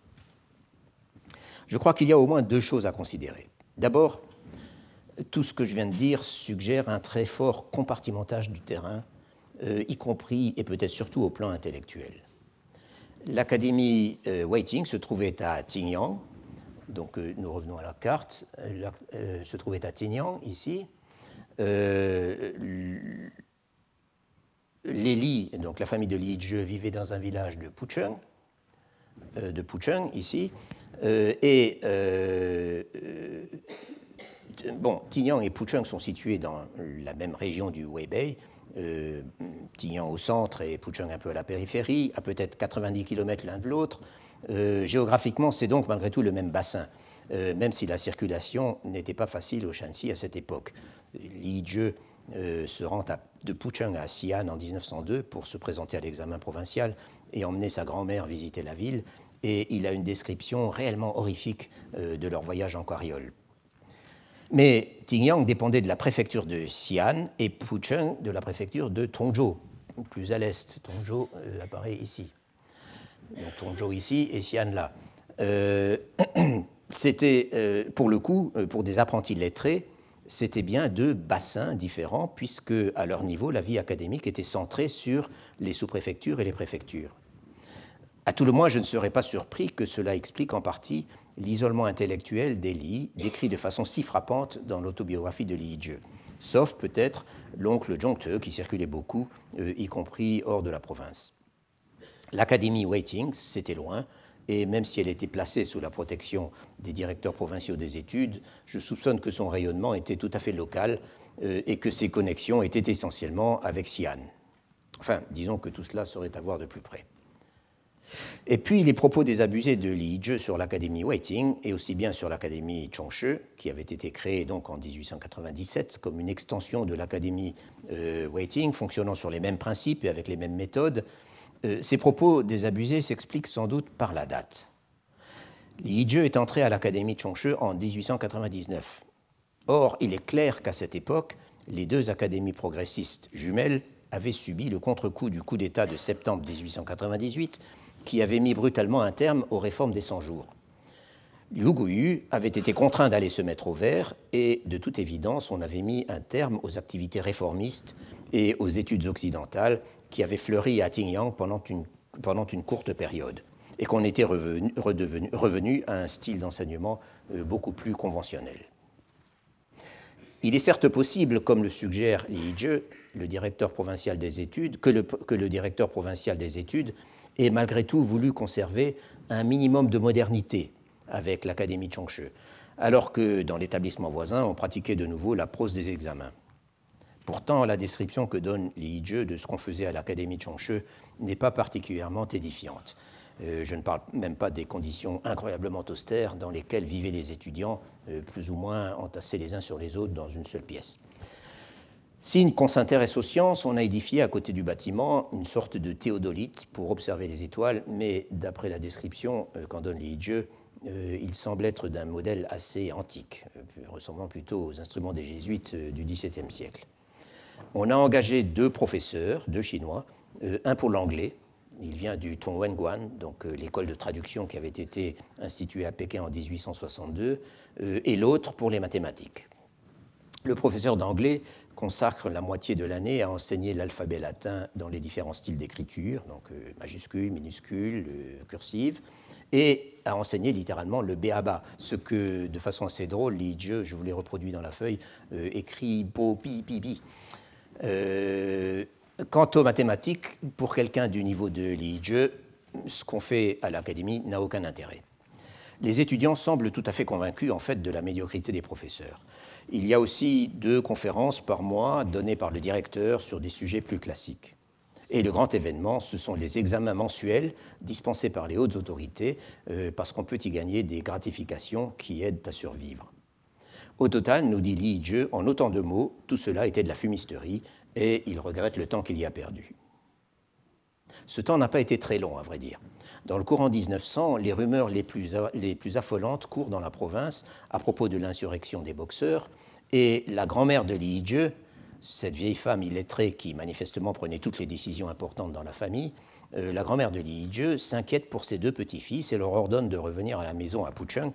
Je crois qu'il y a au moins deux choses à considérer. D'abord, tout ce que je viens de dire suggère un très fort compartimentage du terrain, euh, y compris et peut-être surtout au plan intellectuel. L'académie euh, Waiting se trouvait à Tignan, donc euh, nous revenons à la carte, se trouvait à Tignan ici, euh, les Li, donc la famille de Li je vivait dans un village de Pucheng, euh, de Pucheng ici, euh, et bon, Tignan et Pucheng sont situés dans la même région du Weibei, euh, Tignan au centre et Pucheng un peu à la périphérie, à peut-être 90 km l'un de l'autre. géographiquement, c'est donc malgré tout le même bassin. même si la circulation n'était pas facile au Shanxi à cette époque. Li Jie se rend de Pucheng à Xi'an en 1902 pour se présenter à l'examen provincial et emmener sa grand-mère visiter la ville, et il a une description réellement horrifique de leur voyage en carriole. Mais Tingyang dépendait de la préfecture de Xi'an et Pucheng de la préfecture de Tongzhou, plus à l'est. Tongzhou euh, apparaît ici. Donc Tongzhou ici et Xi'an là. Euh, c'était, euh, pour le coup, pour des apprentis lettrés, c'était bien deux bassins différents, puisque à leur niveau, la vie académique était centrée sur les sous-préfectures et les préfectures. À tout le moins, je ne serais pas surpris que cela explique en partie l'isolement intellectuel d'Eli, décrit de façon si frappante dans l'autobiographie de Li Jie, sauf peut-être l'oncle Zhongte qui circulait beaucoup, euh, y compris hors de la province. L'Académie Waiting, c'était loin, et même si elle était placée sous la protection des directeurs provinciaux des études, je soupçonne que son rayonnement était tout à fait local euh, et que ses connexions étaient essentiellement avec Xi'an. Enfin, disons que tout cela serait à de plus près. Et puis les propos des abusés de Li Jie sur l'Académie Waiting et aussi bien sur l'Académie Chongshe, qui avait été créée donc en 1897 comme une extension de l'Académie euh, Waiting, fonctionnant sur les mêmes principes et avec les mêmes méthodes, euh, ces propos des abusés s'expliquent sans doute par la date. Li Jie est entré à l'Académie Chongshe en 1899. Or, il est clair qu'à cette époque, les deux académies progressistes jumelles avaient subi le contre-coup du coup d'État de septembre 1898 qui avait mis brutalement un terme aux réformes des 100 jours. Liu Guyu avait été contraint d'aller se mettre au vert et, de toute évidence, on avait mis un terme aux activités réformistes et aux études occidentales qui avaient fleuri à Tingyang pendant une, courte période et qu'on était revenu, à un style d'enseignement euh, beaucoup plus conventionnel. Il est certes possible, comme le suggère Li Jie, le directeur provincial des études, que le directeur provincial des études et malgré tout voulu conserver un minimum de modernité avec l'Académie Chongshe, alors que dans l'établissement voisin, on pratiquait de nouveau la prose des examens. Pourtant, la description que donne Li Jie de ce qu'on faisait à l'Académie Chongshe n'est pas particulièrement édifiante. Euh, je ne parle même pas des conditions incroyablement austères dans lesquelles vivaient les étudiants, euh, plus ou moins entassés les uns sur les autres dans une seule pièce. Signe qu'on s'intéresse aux sciences, on a édifié à côté du bâtiment une sorte de théodolite pour observer les étoiles, mais d'après la description euh, qu'en donne Li euh, il semble être d'un modèle assez antique, euh, ressemblant plutôt aux instruments des jésuites du XVIIe siècle. On a engagé deux professeurs, deux chinois, un pour l'anglais, il vient du Tongwenguan, donc l'école de traduction qui avait été instituée à Pékin en 1862, et l'autre pour les mathématiques. Le professeur d'anglais consacre la moitié de l'année à enseigner l'alphabet latin dans les différents styles d'écriture, donc euh, majuscule, minuscule, euh, cursive, et à enseigner littéralement le béaba, ce que, de façon assez drôle, Li je vous l'ai reproduit dans la feuille, euh, écrit po pi pi pi. quant aux mathématiques, pour quelqu'un du niveau de Li ce qu'on fait à l'académie n'a aucun intérêt. Les étudiants semblent tout à fait convaincus en fait de la médiocrité des professeurs. Il y a aussi deux conférences par mois données par le directeur sur des sujets plus classiques. Et le grand événement, ce sont les examens mensuels dispensés par les hautes autorités, euh, parce qu'on peut y gagner des gratifications qui aident à survivre. Au total, nous dit Li Jie, en autant de mots, tout cela était de la fumisterie, et il regrette le temps qu'il y a perdu. Ce temps n'a pas été très long, à vrai dire. Dans le courant 1900, les rumeurs les plus, les plus affolantes courent dans la province à propos de l'insurrection des boxeurs, et la grand-mère de Li Jie, cette vieille femme illettrée qui manifestement prenait toutes les décisions importantes dans la famille, euh, la grand-mère de Li Jie s'inquiète pour ses deux petits-fils et leur ordonne de revenir à la maison à Pucheng,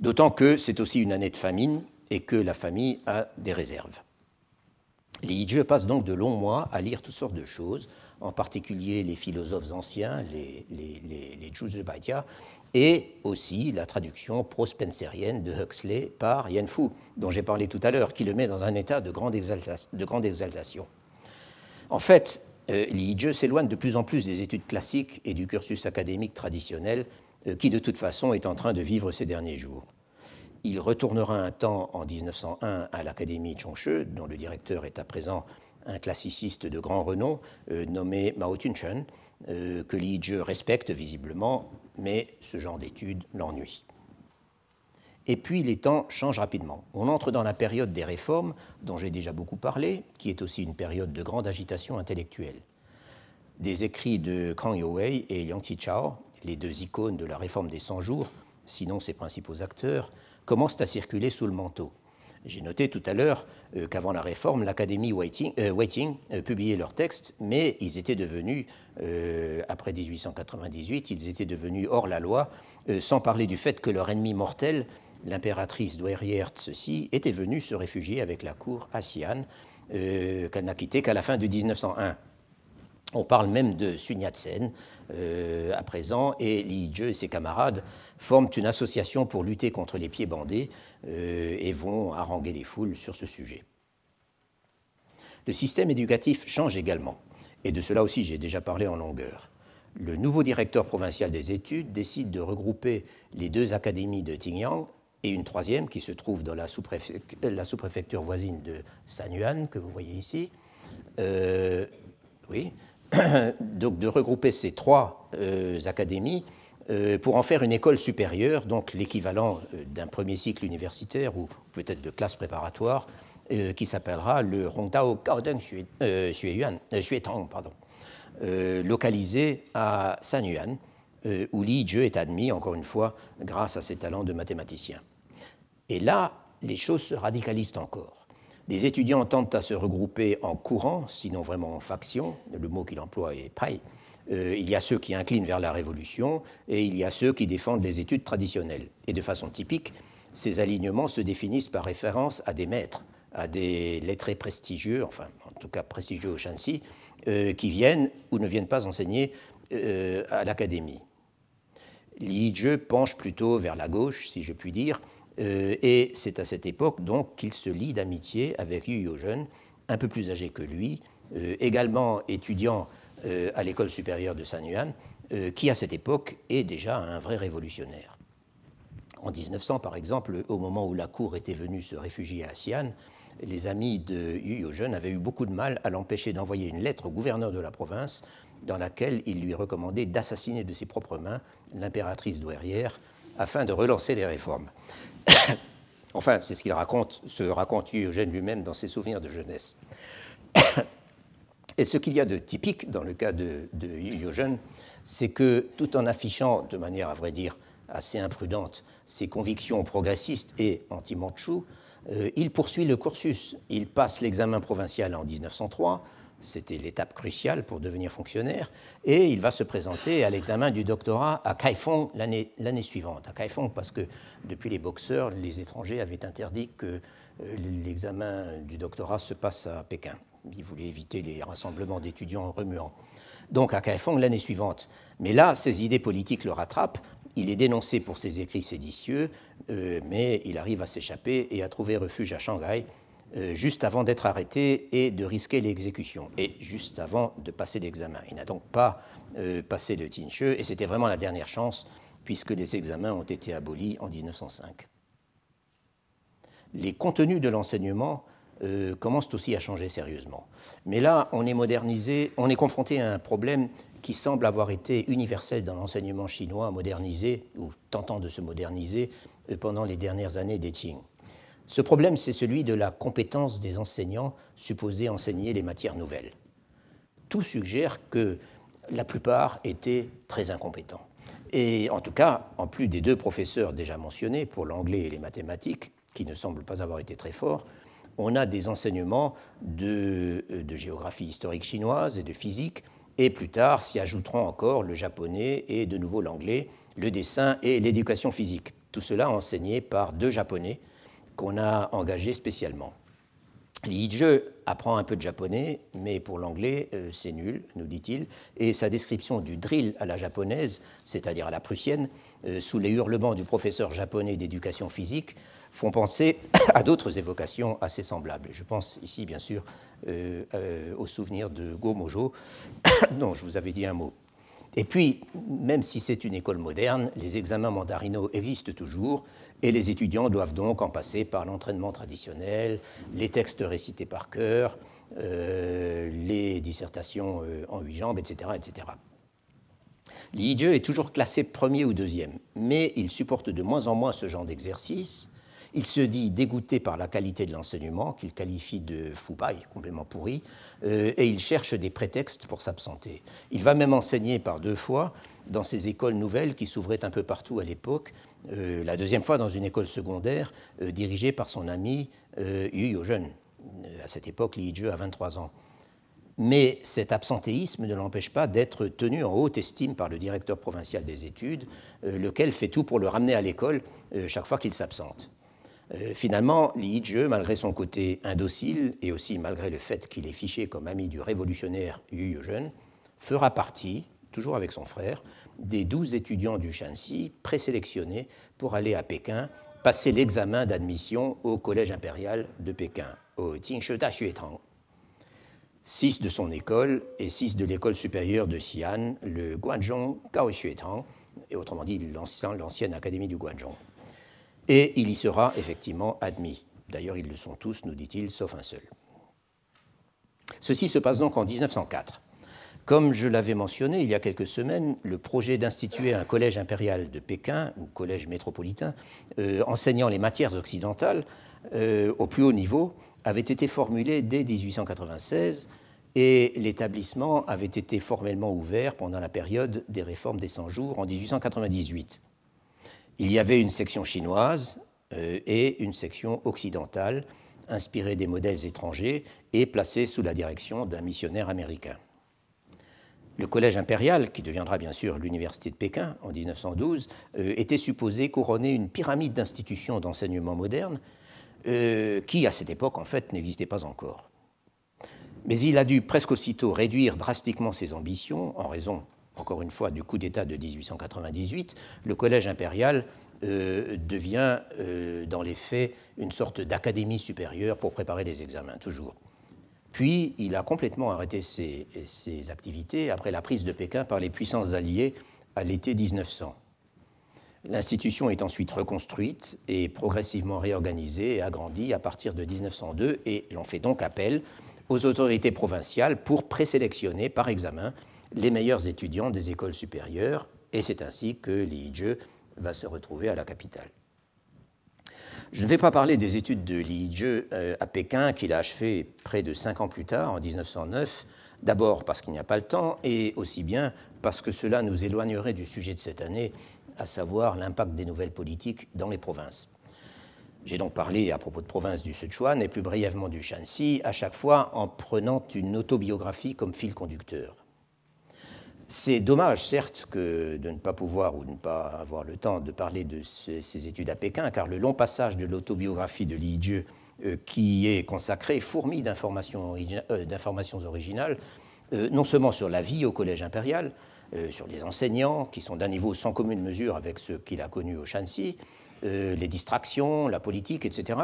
d'autant que c'est aussi une année de famine et que la famille a des réserves. Li Jie passe donc de longs mois à lire toutes sortes de choses, en particulier les philosophes anciens, les, les, les, les et aussi la traduction pro-spencerienne de Huxley par Yen Fu, dont j'ai parlé tout à l'heure, qui le met dans un état de grande, exaltation. En fait, euh, Li s'éloigne de plus en plus des études classiques et du cursus académique traditionnel euh, qui, de toute façon, est en train de vivre ces derniers jours. Il retournera un temps en 1901 à l'Académie Chongshe, dont le directeur est à présent un classiciste de grand renom euh, nommé Mao Tunchen, euh, que Li Jie respecte visiblement, mais ce genre d'études l'ennuie. Et puis les temps changent rapidement. On entre dans la période des réformes, dont j'ai déjà beaucoup parlé, qui est aussi une période de grande agitation intellectuelle. Des écrits de Kang Youwei et Yang Chichao, les deux icônes de la réforme des 100 jours, sinon ses principaux acteurs, commencent à circuler sous le manteau. J'ai noté tout à l'heure euh, qu'avant la réforme, l'Académie Waiting, euh, euh, publiait leurs textes, mais ils étaient devenus, après 1898, ils étaient devenus hors la loi, sans parler du fait que leur ennemi mortel, l'impératrice douairière ceci, était venue se réfugier avec la cour à qu'elle n'a quitté qu'à la fin de 1901. On parle même de Sun Yat-sen à présent, et Li Jie et ses camarades forment une association pour lutter contre les pieds bandés euh, et vont haranguer les foules sur ce sujet. Le système éducatif change également, et de cela aussi j'ai déjà parlé en longueur. Le nouveau directeur provincial des études décide de regrouper les deux académies de Tingyang et une troisième qui se trouve dans la sous-préfecture voisine de Sanyuan, que vous voyez ici. Euh, oui, donc de regrouper ces trois euh, académies pour en faire une école supérieure, donc l'équivalent euh, d'un premier cycle universitaire ou peut-être de classe préparatoire, euh, qui s'appellera le Rongdao Gaodeng Xuetang, pardon, localisé à Sanyuan, où Li Jie est admis, encore une fois, grâce à ses talents de mathématicien. Et là, les choses se radicalisent encore. Les étudiants tentent à se regrouper en courant, sinon vraiment en faction, le mot qu'il emploie est pai, euh, il y a ceux qui inclinent vers la révolution et il y a ceux qui défendent les études traditionnelles. Et de façon typique, ces alignements se définissent par référence à des maîtres, à des lettrés prestigieux, enfin en tout cas prestigieux au Shanxi, euh, qui viennent ou ne viennent pas enseigner euh, à l'académie. Li penche plutôt vers la gauche, si je puis dire, et c'est à cette époque donc qu'il se lie d'amitié avec Yu un peu plus âgé que lui, également étudiant à l'école supérieure de San Yuan, euh, qui à cette époque est déjà un vrai révolutionnaire. En 1900, par exemple, au moment où la cour était venue se réfugier à Xi'an, les amis de Yu Youzhen avaient eu beaucoup de mal à l'empêcher d'envoyer une lettre au gouverneur de la province dans laquelle il lui recommandait d'assassiner de ses propres mains l'impératrice douairière afin de relancer les réformes. enfin, c'est ce qu'il raconte, se raconte Yu Youzhen lui-même dans ses souvenirs de jeunesse. Et ce qu'il y a de typique dans le cas de, de c'est que tout en affichant de manière, à vrai dire, assez imprudente ses convictions progressistes et anti-Manchou, euh, il poursuit le cursus. Il passe l'examen provincial en 1903, c'était l'étape cruciale pour devenir fonctionnaire, et il va se présenter à l'examen du doctorat à Kaifeng l'année suivante. À Kaifeng, parce que depuis les boxeurs, les étrangers avaient interdit que euh, l'examen du doctorat se passe à Pékin il voulait éviter les rassemblements d'étudiants remuants. Donc à Kaifeng l'année suivante. Mais là, ses idées politiques le rattrapent. Il est dénoncé pour ses écrits séditieux, euh, mais il arrive à s'échapper et à trouver refuge à Shanghai euh, juste avant d'être arrêté et de risquer l'exécution, et juste avant de passer l'examen. Il n'a donc pas euh, passé le Tinche, et c'était vraiment la dernière chance, puisque les examens ont été abolis en 1905. Les contenus de l'enseignement euh, commencent aussi à changer sérieusement. Mais là, on est modernisé, on est confronté à un problème qui semble avoir été universel dans l'enseignement chinois, modernisé ou tentant de se moderniser euh, pendant les dernières années des Qing. Ce problème, c'est celui de la compétence des enseignants supposés enseigner les matières nouvelles. Tout suggère que la plupart étaient très incompétents. Et en tout cas, en plus des deux professeurs déjà mentionnés pour l'anglais et les mathématiques, qui ne semblent pas avoir été très forts, on a des enseignements euh, de, géographie historique chinoise et de physique, et plus tard s'y ajouteront encore le japonais et de nouveau l'anglais, le dessin et l'éducation physique. Tout cela enseigné par deux japonais qu'on a engagés spécialement. Li apprend un peu de japonais, mais pour l'anglais, euh, c'est nul, nous dit-il, et sa description du drill à la japonaise, c'est-à-dire à la prussienne, euh, sous les hurlements du professeur japonais d'éducation physique, font penser à d'autres évocations assez semblables. Je pense ici, bien sûr, euh, euh, au souvenir de Gomojo, dont je vous avais dit un mot. Et puis, même si c'est une école moderne, les examens mandarinaux existent toujours et les étudiants doivent donc en passer par l'entraînement traditionnel, les textes récités par cœur, euh, les dissertations en huit jambes, etc., etc. Est toujours classé premier ou deuxième, mais il supporte de moins en moins ce genre d'exercice. Il se dit dégoûté par la qualité de l'enseignement, qu'il qualifie de foupaille, complètement pourri, euh, et il cherche des prétextes pour s'absenter. Il va même enseigner par deux fois dans ces écoles nouvelles qui s'ouvraient un peu partout à l'époque, euh, la deuxième fois dans une école secondaire euh, dirigée par son ami Yu Yo-jeune. À cette époque, Li Yizhe a 23 ans. Mais cet absentéisme ne l'empêche pas d'être tenu en haute estime par le directeur provincial des études, lequel fait tout pour le ramener à l'école chaque fois qu'il s'absente. Euh, finalement, Li Yizhe, malgré son côté indocile et aussi malgré le fait qu'il est fiché comme ami du révolutionnaire Yu Yuzhen, fera partie, toujours avec son frère, des douze étudiants du Shanxi présélectionnés pour aller à Pékin passer l'examen d'admission au Collège impérial de Pékin, au Tingshi Xuetang six de son école et six de l'école supérieure de Xi'an, le Guanzhong Kaoxuetang, et autrement dit l'ancienne académie du Guanzhong. Et il y sera effectivement admis. D'ailleurs, ils le sont tous, nous dit-il, sauf un seul. Ceci se passe donc en 1904. Comme je l'avais mentionné il y a quelques semaines, le projet d'instituer un collège impérial de Pékin, ou collège métropolitain, euh, enseignant les matières occidentales euh, au plus haut niveau, avait été formulé dès 1896 et l'établissement avait été formellement ouvert pendant la période des réformes des 100 jours en 1898. Il y avait une section chinoise euh, et une section occidentale, inspirée des modèles étrangers et placée sous la direction d'un missionnaire américain. Le collège impérial, qui deviendra bien sûr l'université de Pékin en 1912, euh, était supposé couronner une pyramide d'institutions d'enseignement moderne euh, qui, à cette époque, en fait, n'existait pas encore. Mais il a dû presque aussitôt réduire drastiquement ses ambitions en raison, encore une fois, du coup d'État de 1898. Le Collège impérial euh, devient, euh, dans les faits, une sorte d'académie supérieure pour préparer les examens, toujours. Puis, il a complètement arrêté ses, ses activités après la prise de Pékin par les puissances alliées à l'été 1900. L'institution est ensuite reconstruite et progressivement réorganisée et agrandie à partir de 1902 et l'on fait donc appel aux autorités provinciales pour présélectionner par examen les meilleurs étudiants des écoles supérieures et c'est ainsi que Li Yizhe va se retrouver à la capitale. Je ne vais pas parler des études de Li Yizhe euh, à Pékin qu'il a achevées près de cinq ans plus tard, en 1909, d'abord parce qu'il n'y a pas le temps et aussi bien parce que cela nous éloignerait du sujet de cette année à savoir l'impact des nouvelles politiques dans les provinces. J'ai donc parlé à propos de provinces du Sichuan et plus brièvement du Shanxi, à chaque fois en prenant une autobiographie comme fil conducteur. C'est dommage, certes, que de ne pas pouvoir ou de ne pas avoir le temps de parler de ces, études à Pékin, car le long passage de l'autobiographie de Li Jie, euh, qui est consacré, fourmi d'informations, euh, originales, euh, non seulement sur la vie au Collège impérial, sur les enseignants, qui sont d'un niveau sans commune mesure avec ce qu'il a connu au Shanxi, les distractions, la politique, etc.,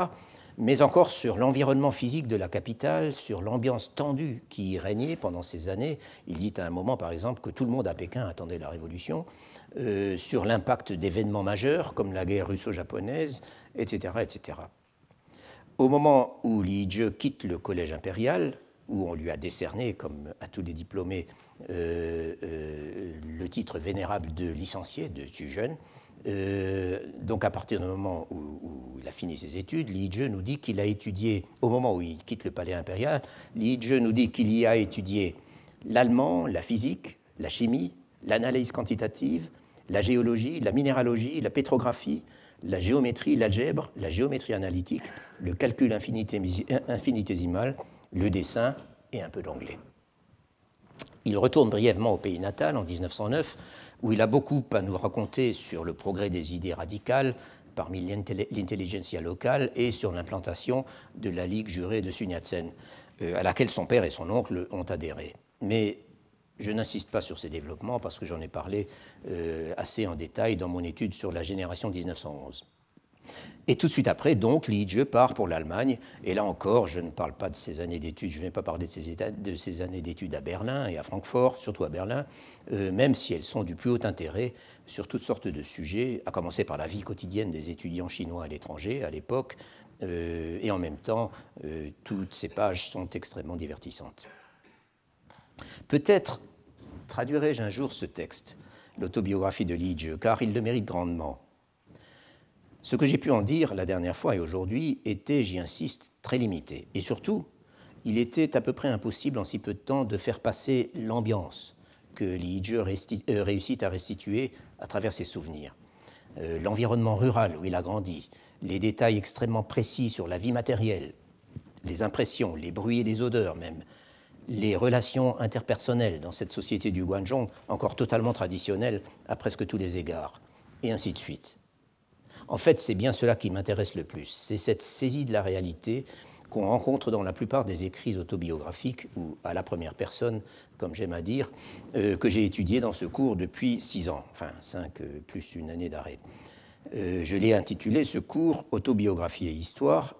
mais encore sur l'environnement physique de la capitale, sur l'ambiance tendue qui y régnait pendant ces années. Il dit à un moment, par exemple, que tout le monde à Pékin attendait la révolution, euh, sur l'impact d'événements majeurs comme la guerre russo-japonaise, etc., etc. Au moment où Li Jie quitte le collège impérial, où on lui a décerné, comme à tous les diplômés, euh, euh, le titre vénérable de licencié, de jeune. Euh, donc à partir du moment où, il a fini ses études, Li Jie nous dit qu'il a étudié, au moment où il quitte le palais impérial, Li nous dit qu'il y a étudié l'allemand, la physique, la chimie, l'analyse quantitative, la géologie, la minéralogie, la pétrographie, la géométrie, l'algèbre, la géométrie analytique, le calcul infinitésimal, le dessin et un peu d'anglais. Il retourne brièvement au pays natal en 1909, où il a beaucoup à nous raconter sur le progrès des idées radicales parmi l'intelligentsia locale et sur l'implantation de la Ligue jurée de Sun euh, à laquelle son père et son oncle ont adhéré. Mais je n'insiste pas sur ces développements parce que j'en ai parlé euh, assez en détail dans mon étude sur la génération 1911. Et tout de suite après, donc, Liege part pour l'Allemagne. Et là encore, je ne parle pas de ses années d'études, je ne vais pas parler de ses, années d'études à Berlin et à Francfort, surtout à Berlin, euh, même si elles sont du plus haut intérêt sur toutes sortes de sujets, à commencer par la vie quotidienne des étudiants chinois à l'étranger à l'époque. Euh, et en même temps, euh, toutes ces pages sont extrêmement divertissantes. Peut-être traduirai-je un jour ce texte l'autobiographie de Lidge, car il le mérite grandement. Ce que j'ai pu en dire la dernière fois et aujourd'hui était, j'y insiste, très limité. Et surtout, il était à peu près impossible en si peu de temps de faire passer l'ambiance que Lidge euh, réussit à restituer à travers ses souvenirs. Euh, l'environnement rural où il a grandi, les détails extrêmement précis sur la vie matérielle, les impressions, les bruits et les odeurs même, les relations interpersonnelles dans cette société du Guangzhou, encore totalement traditionnelle à presque tous les égards, et ainsi de suite. En fait, c'est bien cela qui m'intéresse le plus, c'est cette saisie de la réalité qu'on rencontre dans la plupart des écrits autobiographiques ou à la première personne, comme j'aime à dire, euh, que j'ai étudié dans ce cours depuis six ans, enfin cinq euh, plus une année d'arrêt. Euh, je l'ai intitulé ce cours Autobiographie et Histoire,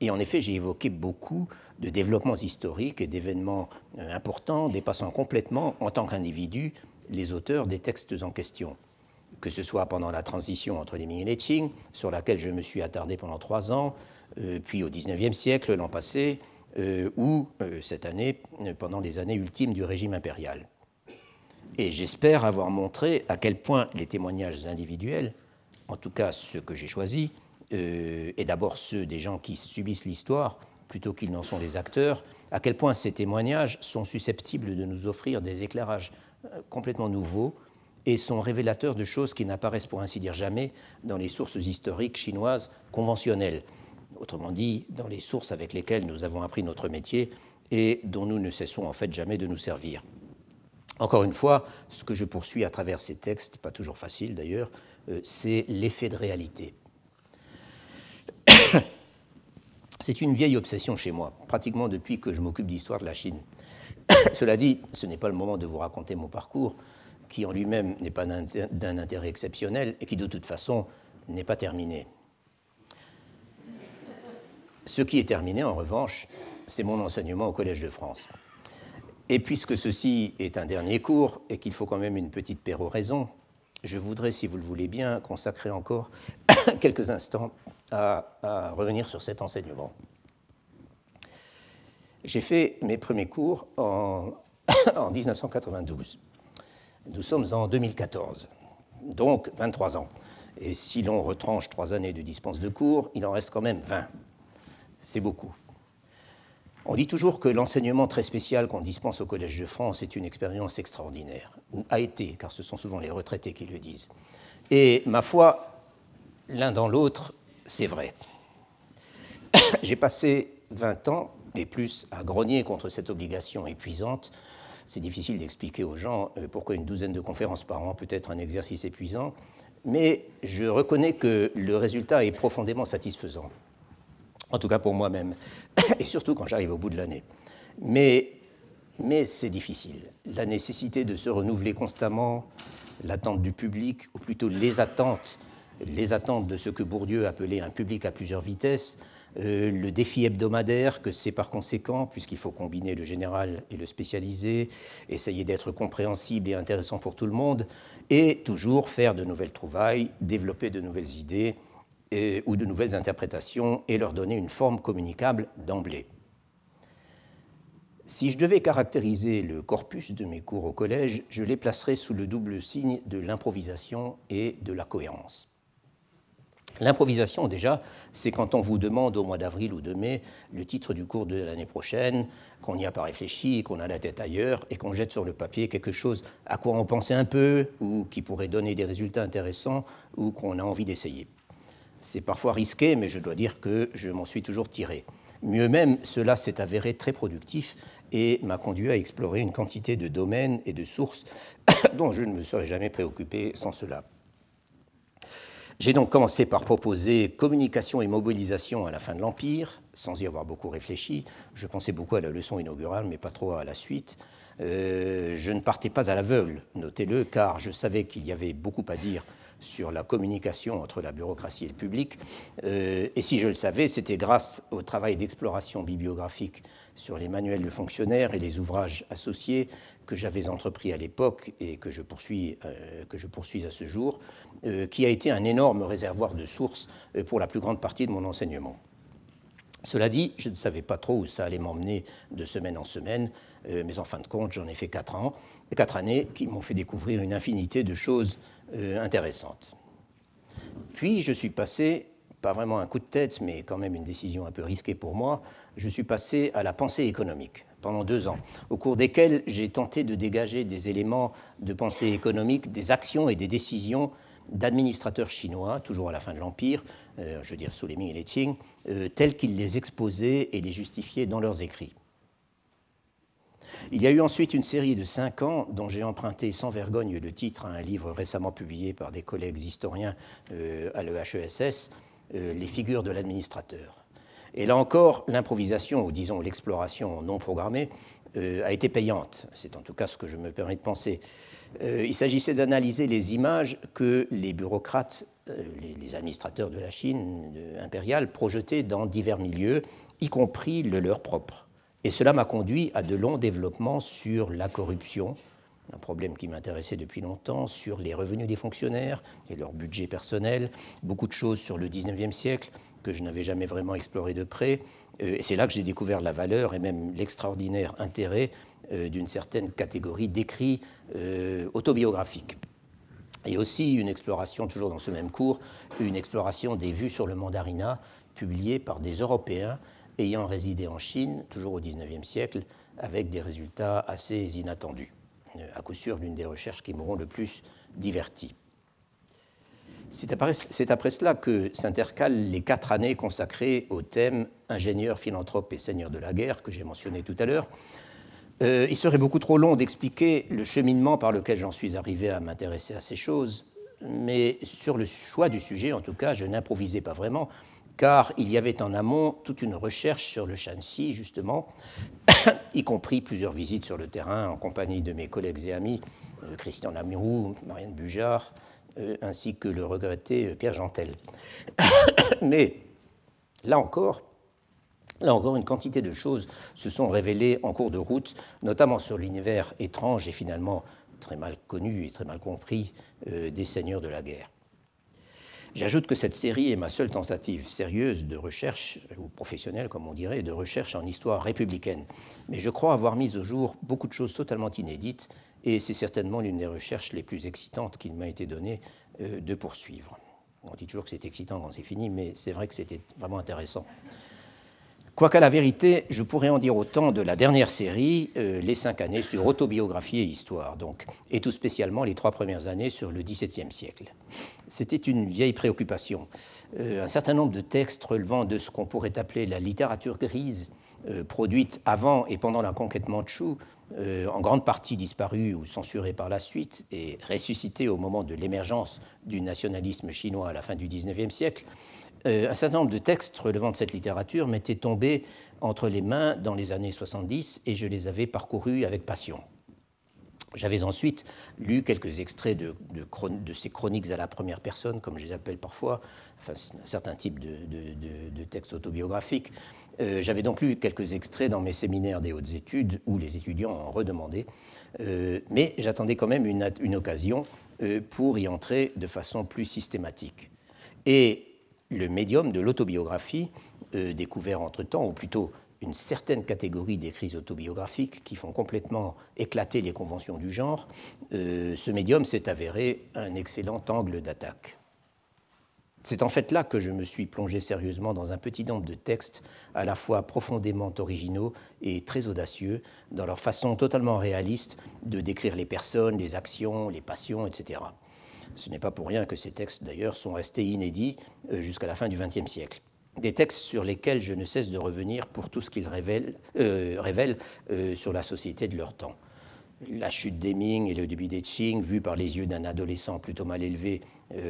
et en effet, j'ai évoqué beaucoup de développements historiques et d'événements importants dépassant complètement, en tant qu'individu, les auteurs des textes en question. Que ce soit pendant la transition entre les Ming et les Qing, sur laquelle je me suis attardé pendant trois ans, euh, puis au XIXe siècle, l'an passé, euh, ou cette année, pendant les années ultimes du régime impérial. Et j'espère avoir montré à quel point les témoignages individuels, en tout cas ceux que j'ai choisis, euh, et d'abord ceux des gens qui subissent l'histoire plutôt qu'ils n'en sont les acteurs, à quel point ces témoignages sont susceptibles de nous offrir des éclairages euh, complètement nouveaux et sont révélateurs de choses qui n'apparaissent pour ainsi dire jamais dans les sources historiques chinoises conventionnelles, autrement dit dans les sources avec lesquelles nous avons appris notre métier et dont nous ne cessons en fait jamais de nous servir. Encore une fois, ce que je poursuis à travers ces textes, pas toujours facile d'ailleurs, euh, c'est l'effet de réalité. C'est une vieille obsession chez moi, pratiquement depuis que je m'occupe d'histoire de la Chine. Cela dit, ce n'est pas le moment de vous raconter mon parcours, qui en lui-même n'est pas d'un intérêt exceptionnel et qui de toute façon n'est pas terminé. Ce qui est terminé, en revanche, c'est mon enseignement au Collège de France. Et puisque ceci est un dernier cours et qu'il faut quand même une petite péroraison, je voudrais, si vous le voulez bien, consacrer encore quelques instants à, revenir sur cet enseignement. J'ai fait mes premiers cours en, en 1992. Nous sommes en 2014, donc 23 ans. Et si l'on retranche trois années de dispense de cours, il en reste quand même 20. C'est beaucoup. On dit toujours que l'enseignement très spécial qu'on dispense au Collège de France est une expérience extraordinaire, ou a été, car ce sont souvent les retraités qui le disent. Et ma foi, l'un dans l'autre, c'est vrai. J'ai passé 20 ans et plus à grogner contre cette obligation épuisante. C'est difficile d'expliquer aux gens euh, pourquoi une douzaine de conférences par an peut être un exercice épuisant, mais je reconnais que le résultat est profondément satisfaisant, en tout cas pour moi-même, et surtout quand j'arrive au bout de l'année. Mais, mais c'est difficile. La nécessité de se renouveler constamment, l'attente du public, ou plutôt les attentes les attentes de ce que Bourdieu appelait un public à plusieurs vitesses, euh, le défi hebdomadaire que c'est par conséquent, puisqu'il faut combiner le général et le spécialisé, essayer d'être compréhensible et intéressant pour tout le monde, et toujours faire de nouvelles trouvailles, développer de nouvelles idées ou de nouvelles interprétations et leur donner une forme communicable d'emblée. Si je devais caractériser le corpus de mes cours au collège, je les placerais sous le double signe de l'improvisation et de la cohérence. L'improvisation, déjà, c'est quand on vous demande au mois d'avril ou de mai le titre du cours de l'année prochaine, qu'on n'y a pas réfléchi, qu'on a la tête ailleurs et qu'on jette sur le papier quelque chose à quoi on pensait un peu ou qui pourrait donner des résultats intéressants ou qu'on a envie d'essayer. C'est parfois risqué, mais je dois dire que je m'en suis toujours tiré. Mieux même, cela s'est avéré très productif et m'a conduit à explorer une quantité de domaines et de sources dont je ne me serais jamais préoccupé sans cela. J'ai donc commencé par proposer communication et mobilisation à la fin de l'Empire, sans y avoir beaucoup réfléchi. Je pensais beaucoup à la leçon inaugurale, mais pas trop à la suite. Euh, je ne partais pas à l'aveugle, notez-le, car je savais qu'il y avait beaucoup à dire sur la communication entre la bureaucratie et le public. Euh, et si je le savais, c'était grâce au travail d'exploration bibliographique sur les manuels de fonctionnaires et les ouvrages associés que j'avais entrepris à l'époque et que je, poursuis, euh, à ce jour, euh, qui a été un énorme réservoir de sources pour la plus grande partie de mon enseignement. Cela dit, je ne savais pas trop où ça allait m'emmener de semaine en semaine, euh, mais en fin de compte, j'en ai fait quatre années qui m'ont fait découvrir une infinité de choses euh, intéressantes. Puis je suis passé, pas vraiment un coup de tête, mais quand même une décision un peu risquée pour moi, je suis passé à la pensée économique pendant deux ans, au cours desquels j'ai tenté de dégager des éléments de pensée économique, des actions et des décisions d'administrateurs chinois, toujours à la fin de l'Empire, euh, je veux dire sous les Ming et les Qing, euh, tels qu'ils les exposaient et les justifiaient dans leurs écrits. Il y a eu ensuite une série de cinq ans dont j'ai emprunté sans vergogne le titre à un livre récemment publié par des collègues historiens euh, à l'EHESS, Les figures de l'administrateur. Et là encore, l'improvisation, ou disons l'exploration non programmée, a été payante. C'est en tout cas ce que je me permets de penser. Euh, il s'agissait d'analyser les images que les bureaucrates, euh, les, administrateurs de la Chine impériale projetaient dans divers milieux, y compris le leur propre. Et cela m'a conduit à de longs développements sur la corruption, un problème qui m'intéressait depuis longtemps, sur les revenus des fonctionnaires et leur budget personnel, beaucoup de choses sur le 19e siècle que je n'avais jamais vraiment exploré de près. Euh, et c'est là que j'ai découvert la valeur et même l'extraordinaire intérêt euh, d'une certaine catégorie d'écrits euh, autobiographiques. Et aussi une exploration, toujours dans ce même cours, une exploration des vues sur le mandarinat publiées par des Européens ayant résidé en Chine, toujours au XIXe siècle, avec des résultats assez inattendus. À coup sûr, l'une des recherches qui m'auront le plus diverti. C'est après, cela que s'intercalent les quatre années consacrées au thème ingénieur, philanthrope et seigneur de la guerre que j'ai mentionné tout à l'heure, euh, il serait beaucoup trop long d'expliquer le cheminement par lequel j'en suis arrivé à m'intéresser à ces choses, mais sur le choix du sujet, en tout cas, je n'improvisais pas vraiment, car il y avait en amont toute une recherche sur le Shanxi, justement, y compris plusieurs visites sur le terrain en compagnie de mes collègues et amis, euh, Christian Lamirou, Marianne Bujard, ainsi que le regretté Pierre Jantel. mais là encore, Là encore, une quantité de choses se sont révélées en cours de route, notamment sur l'univers étrange et finalement très mal connu et très mal compris euh, des seigneurs de la guerre. J'ajoute que cette série est ma seule tentative sérieuse de recherche, ou professionnelle comme on dirait, de recherche en histoire républicaine. Mais je crois avoir mis au jour beaucoup de choses totalement inédites, et c'est certainement l'une des recherches les plus excitantes qu'il m'a été donné euh, de poursuivre. On dit toujours que c'est excitant quand c'est fini, mais c'est vrai que c'était vraiment intéressant. Quoiqu'à la vérité, je pourrais en dire autant de la dernière série, euh, les cinq années sur autobiographie et histoire, donc, et tout spécialement les trois premières années sur le XVIIe siècle. C'était une vieille préoccupation. Euh, un certain nombre de textes relevant de ce qu'on pourrait appeler la littérature grise, euh, produite avant et pendant la conquête mandchoue, en grande partie disparue ou censurée par la suite et ressuscitée au moment de l'émergence du nationalisme chinois à la fin du XIXe siècle, euh, un certain nombre de textes relevant de cette littérature m'étaient tombés entre les mains dans les années 70 et je les avais parcourus avec passion. J'avais ensuite lu quelques extraits de, ces chroniques à la première personne, comme je les appelle parfois, enfin, un certain type de, textes autobiographiques. Euh, j'avais donc lu quelques extraits dans mes séminaires des hautes études où les étudiants en redemandaient, euh, mais j'attendais quand même une, occasion pour y entrer de façon plus systématique. Et le médium de l'autobiographie, euh, découvert entre-temps, ou plutôt une certaine catégorie d'écrits autobiographiques qui font complètement éclater les conventions du genre, euh, ce médium s'est avéré un excellent angle d'attaque. C'est en fait là que je me suis plongé sérieusement dans un petit nombre de textes à la fois profondément originaux et très audacieux dans leur façon totalement réaliste de décrire les personnes, les actions, les passions, etc. Ce n'est pas pour rien que ces textes, d'ailleurs, sont restés inédits euh, jusqu'à la fin du XXe siècle. Des textes sur lesquels je ne cesse de revenir pour tout ce qu'ils révèlent, euh, euh, sur la société de leur temps. La chute des Ming et le début des Qing, vu par les yeux d'un adolescent plutôt mal élevé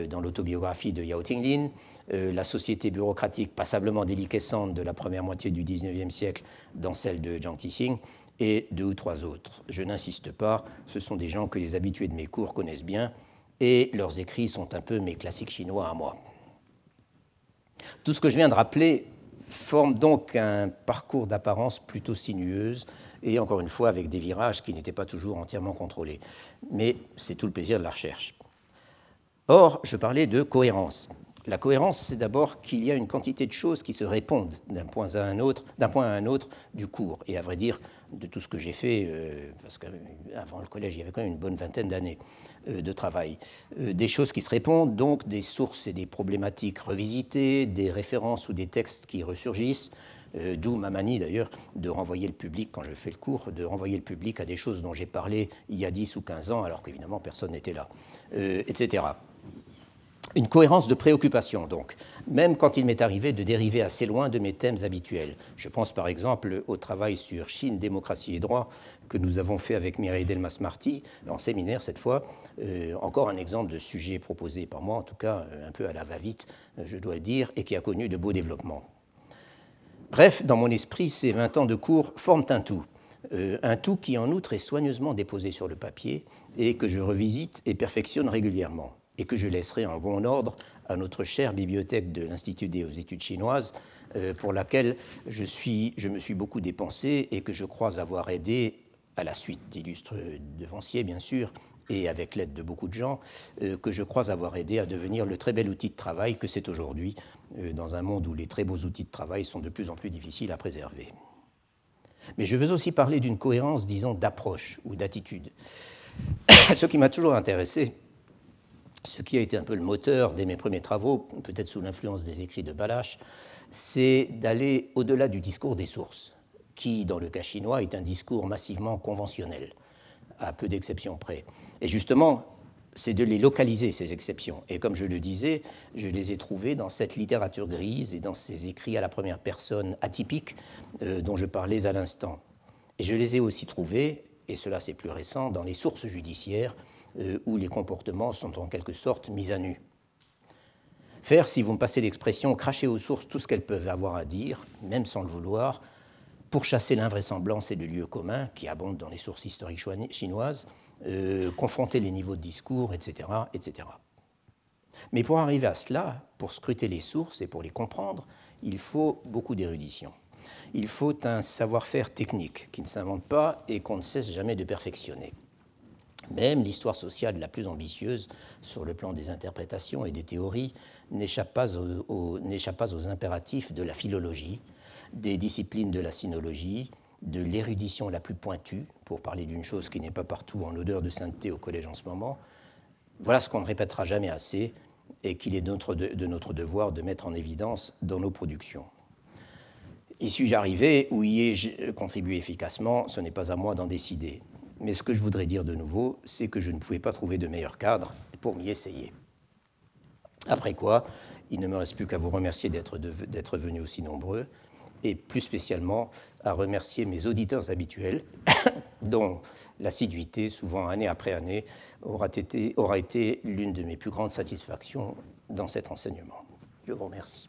dans l'autobiographie de Yao Tinglin, la société bureaucratique passablement déliquescente de la première moitié du XIXe siècle dans celle de Jiang Tixing, et deux ou trois autres. Je n'insiste pas, ce sont des gens que les habitués de mes cours connaissent bien, et leurs écrits sont un peu mes classiques chinois à moi. Tout ce que je viens de rappeler forme donc un parcours d'apparence plutôt sinueuse et encore une fois avec des virages qui n'étaient pas toujours entièrement contrôlés. Mais c'est tout le plaisir de la recherche. Or, je parlais de cohérence. La cohérence, c'est d'abord qu'il y a une quantité de choses qui se répondent d'un point à un autre, d'un point à un autre du cours. Et à vrai dire, de tout ce que j'ai fait, euh, parce qu'avant le collège, il y avait quand même une bonne vingtaine d'années euh, de travail, euh, des choses qui se répondent, donc des sources et des problématiques revisitées, des références ou des textes qui ressurgissent, d'où ma manie d'ailleurs de renvoyer le public, quand je fais le cours, de renvoyer le public à des choses dont j'ai parlé il y a 10 ou 15 ans, alors qu'évidemment personne n'était là, etc. Une cohérence de préoccupation, donc, même quand il m'est arrivé de dériver assez loin de mes thèmes habituels. Je pense par exemple au travail sur Chine, démocratie et droit que nous avons fait avec Mireille Delmas-Marty, en séminaire cette fois. Euh, encore un exemple de sujet proposé par moi, en tout cas un peu à la va-vite, je dois le dire, et qui a connu de beaux développements. Bref, dans mon esprit, ces 20 ans de cours forment un tout. Euh, un tout qui, en outre, est soigneusement déposé sur le papier et que je revisite et perfectionne régulièrement et que je laisserai en bon ordre à notre chère bibliothèque de l'Institut des études chinoises, euh, pour laquelle je, suis, je me suis beaucoup dépensé et que je crois avoir aidé, à la suite d'illustres devanciers bien sûr, et avec l'aide de beaucoup de gens, euh, que je crois avoir aidé à devenir le très bel outil de travail que c'est aujourd'hui, euh, dans un monde où les très beaux outils de travail sont de plus en plus difficiles à préserver. Mais je veux aussi parler d'une cohérence, disons, d'approche ou d'attitude. Ce qui m'a toujours intéressé, ce qui a été un peu le moteur de mes premiers travaux, peut-être sous l'influence des écrits de Balache, c'est d'aller au-delà du discours des sources, qui, dans le cas chinois, est un discours massivement conventionnel, à peu d'exceptions près. Et justement, c'est de les localiser, ces exceptions. Et comme je le disais, je les ai trouvées dans cette littérature grise et dans ces écrits à la première personne atypiques euh, dont je parlais à l'instant. Et je les ai aussi trouvées, et cela c'est plus récent, dans les sources judiciaires où les comportements sont en quelque sorte mis à nu. Faire, si vous me passez l'expression, cracher aux sources tout ce qu'elles peuvent avoir à dire, même sans le vouloir, pour chasser l'invraisemblance et le lieu commun qui abondent dans les sources historiques chinoises, euh, confronter les niveaux de discours, etc., etc. Mais pour arriver à cela, pour scruter les sources et pour les comprendre, il faut beaucoup d'érudition. Il faut un savoir-faire technique qui ne s'invente pas et qu'on ne cesse jamais de perfectionner. Même l'histoire sociale la plus ambitieuse, sur le plan des interprétations et des théories, n'échappe pas, aux, impératifs de la philologie, des disciplines de la sinologie, de l'érudition la plus pointue, pour parler d'une chose qui n'est pas partout en odeur de sainteté au collège en ce moment. Voilà ce qu'on ne répétera jamais assez et qu'il est de notre, de notre devoir de mettre en évidence dans nos productions. Y suis-je arrivé ou y ai-je contribué efficacement? Ce n'est pas à moi d'en décider. Mais ce que je voudrais dire de nouveau, c'est que je ne pouvais pas trouver de meilleur cadre pour m'y essayer. Après quoi, il ne me reste plus qu'à vous remercier d'être venus aussi nombreux, et plus spécialement à remercier mes auditeurs habituels, dont l'assiduité, souvent année après année, aura été, aura été l'une de mes plus grandes satisfactions dans cet enseignement. Je vous remercie.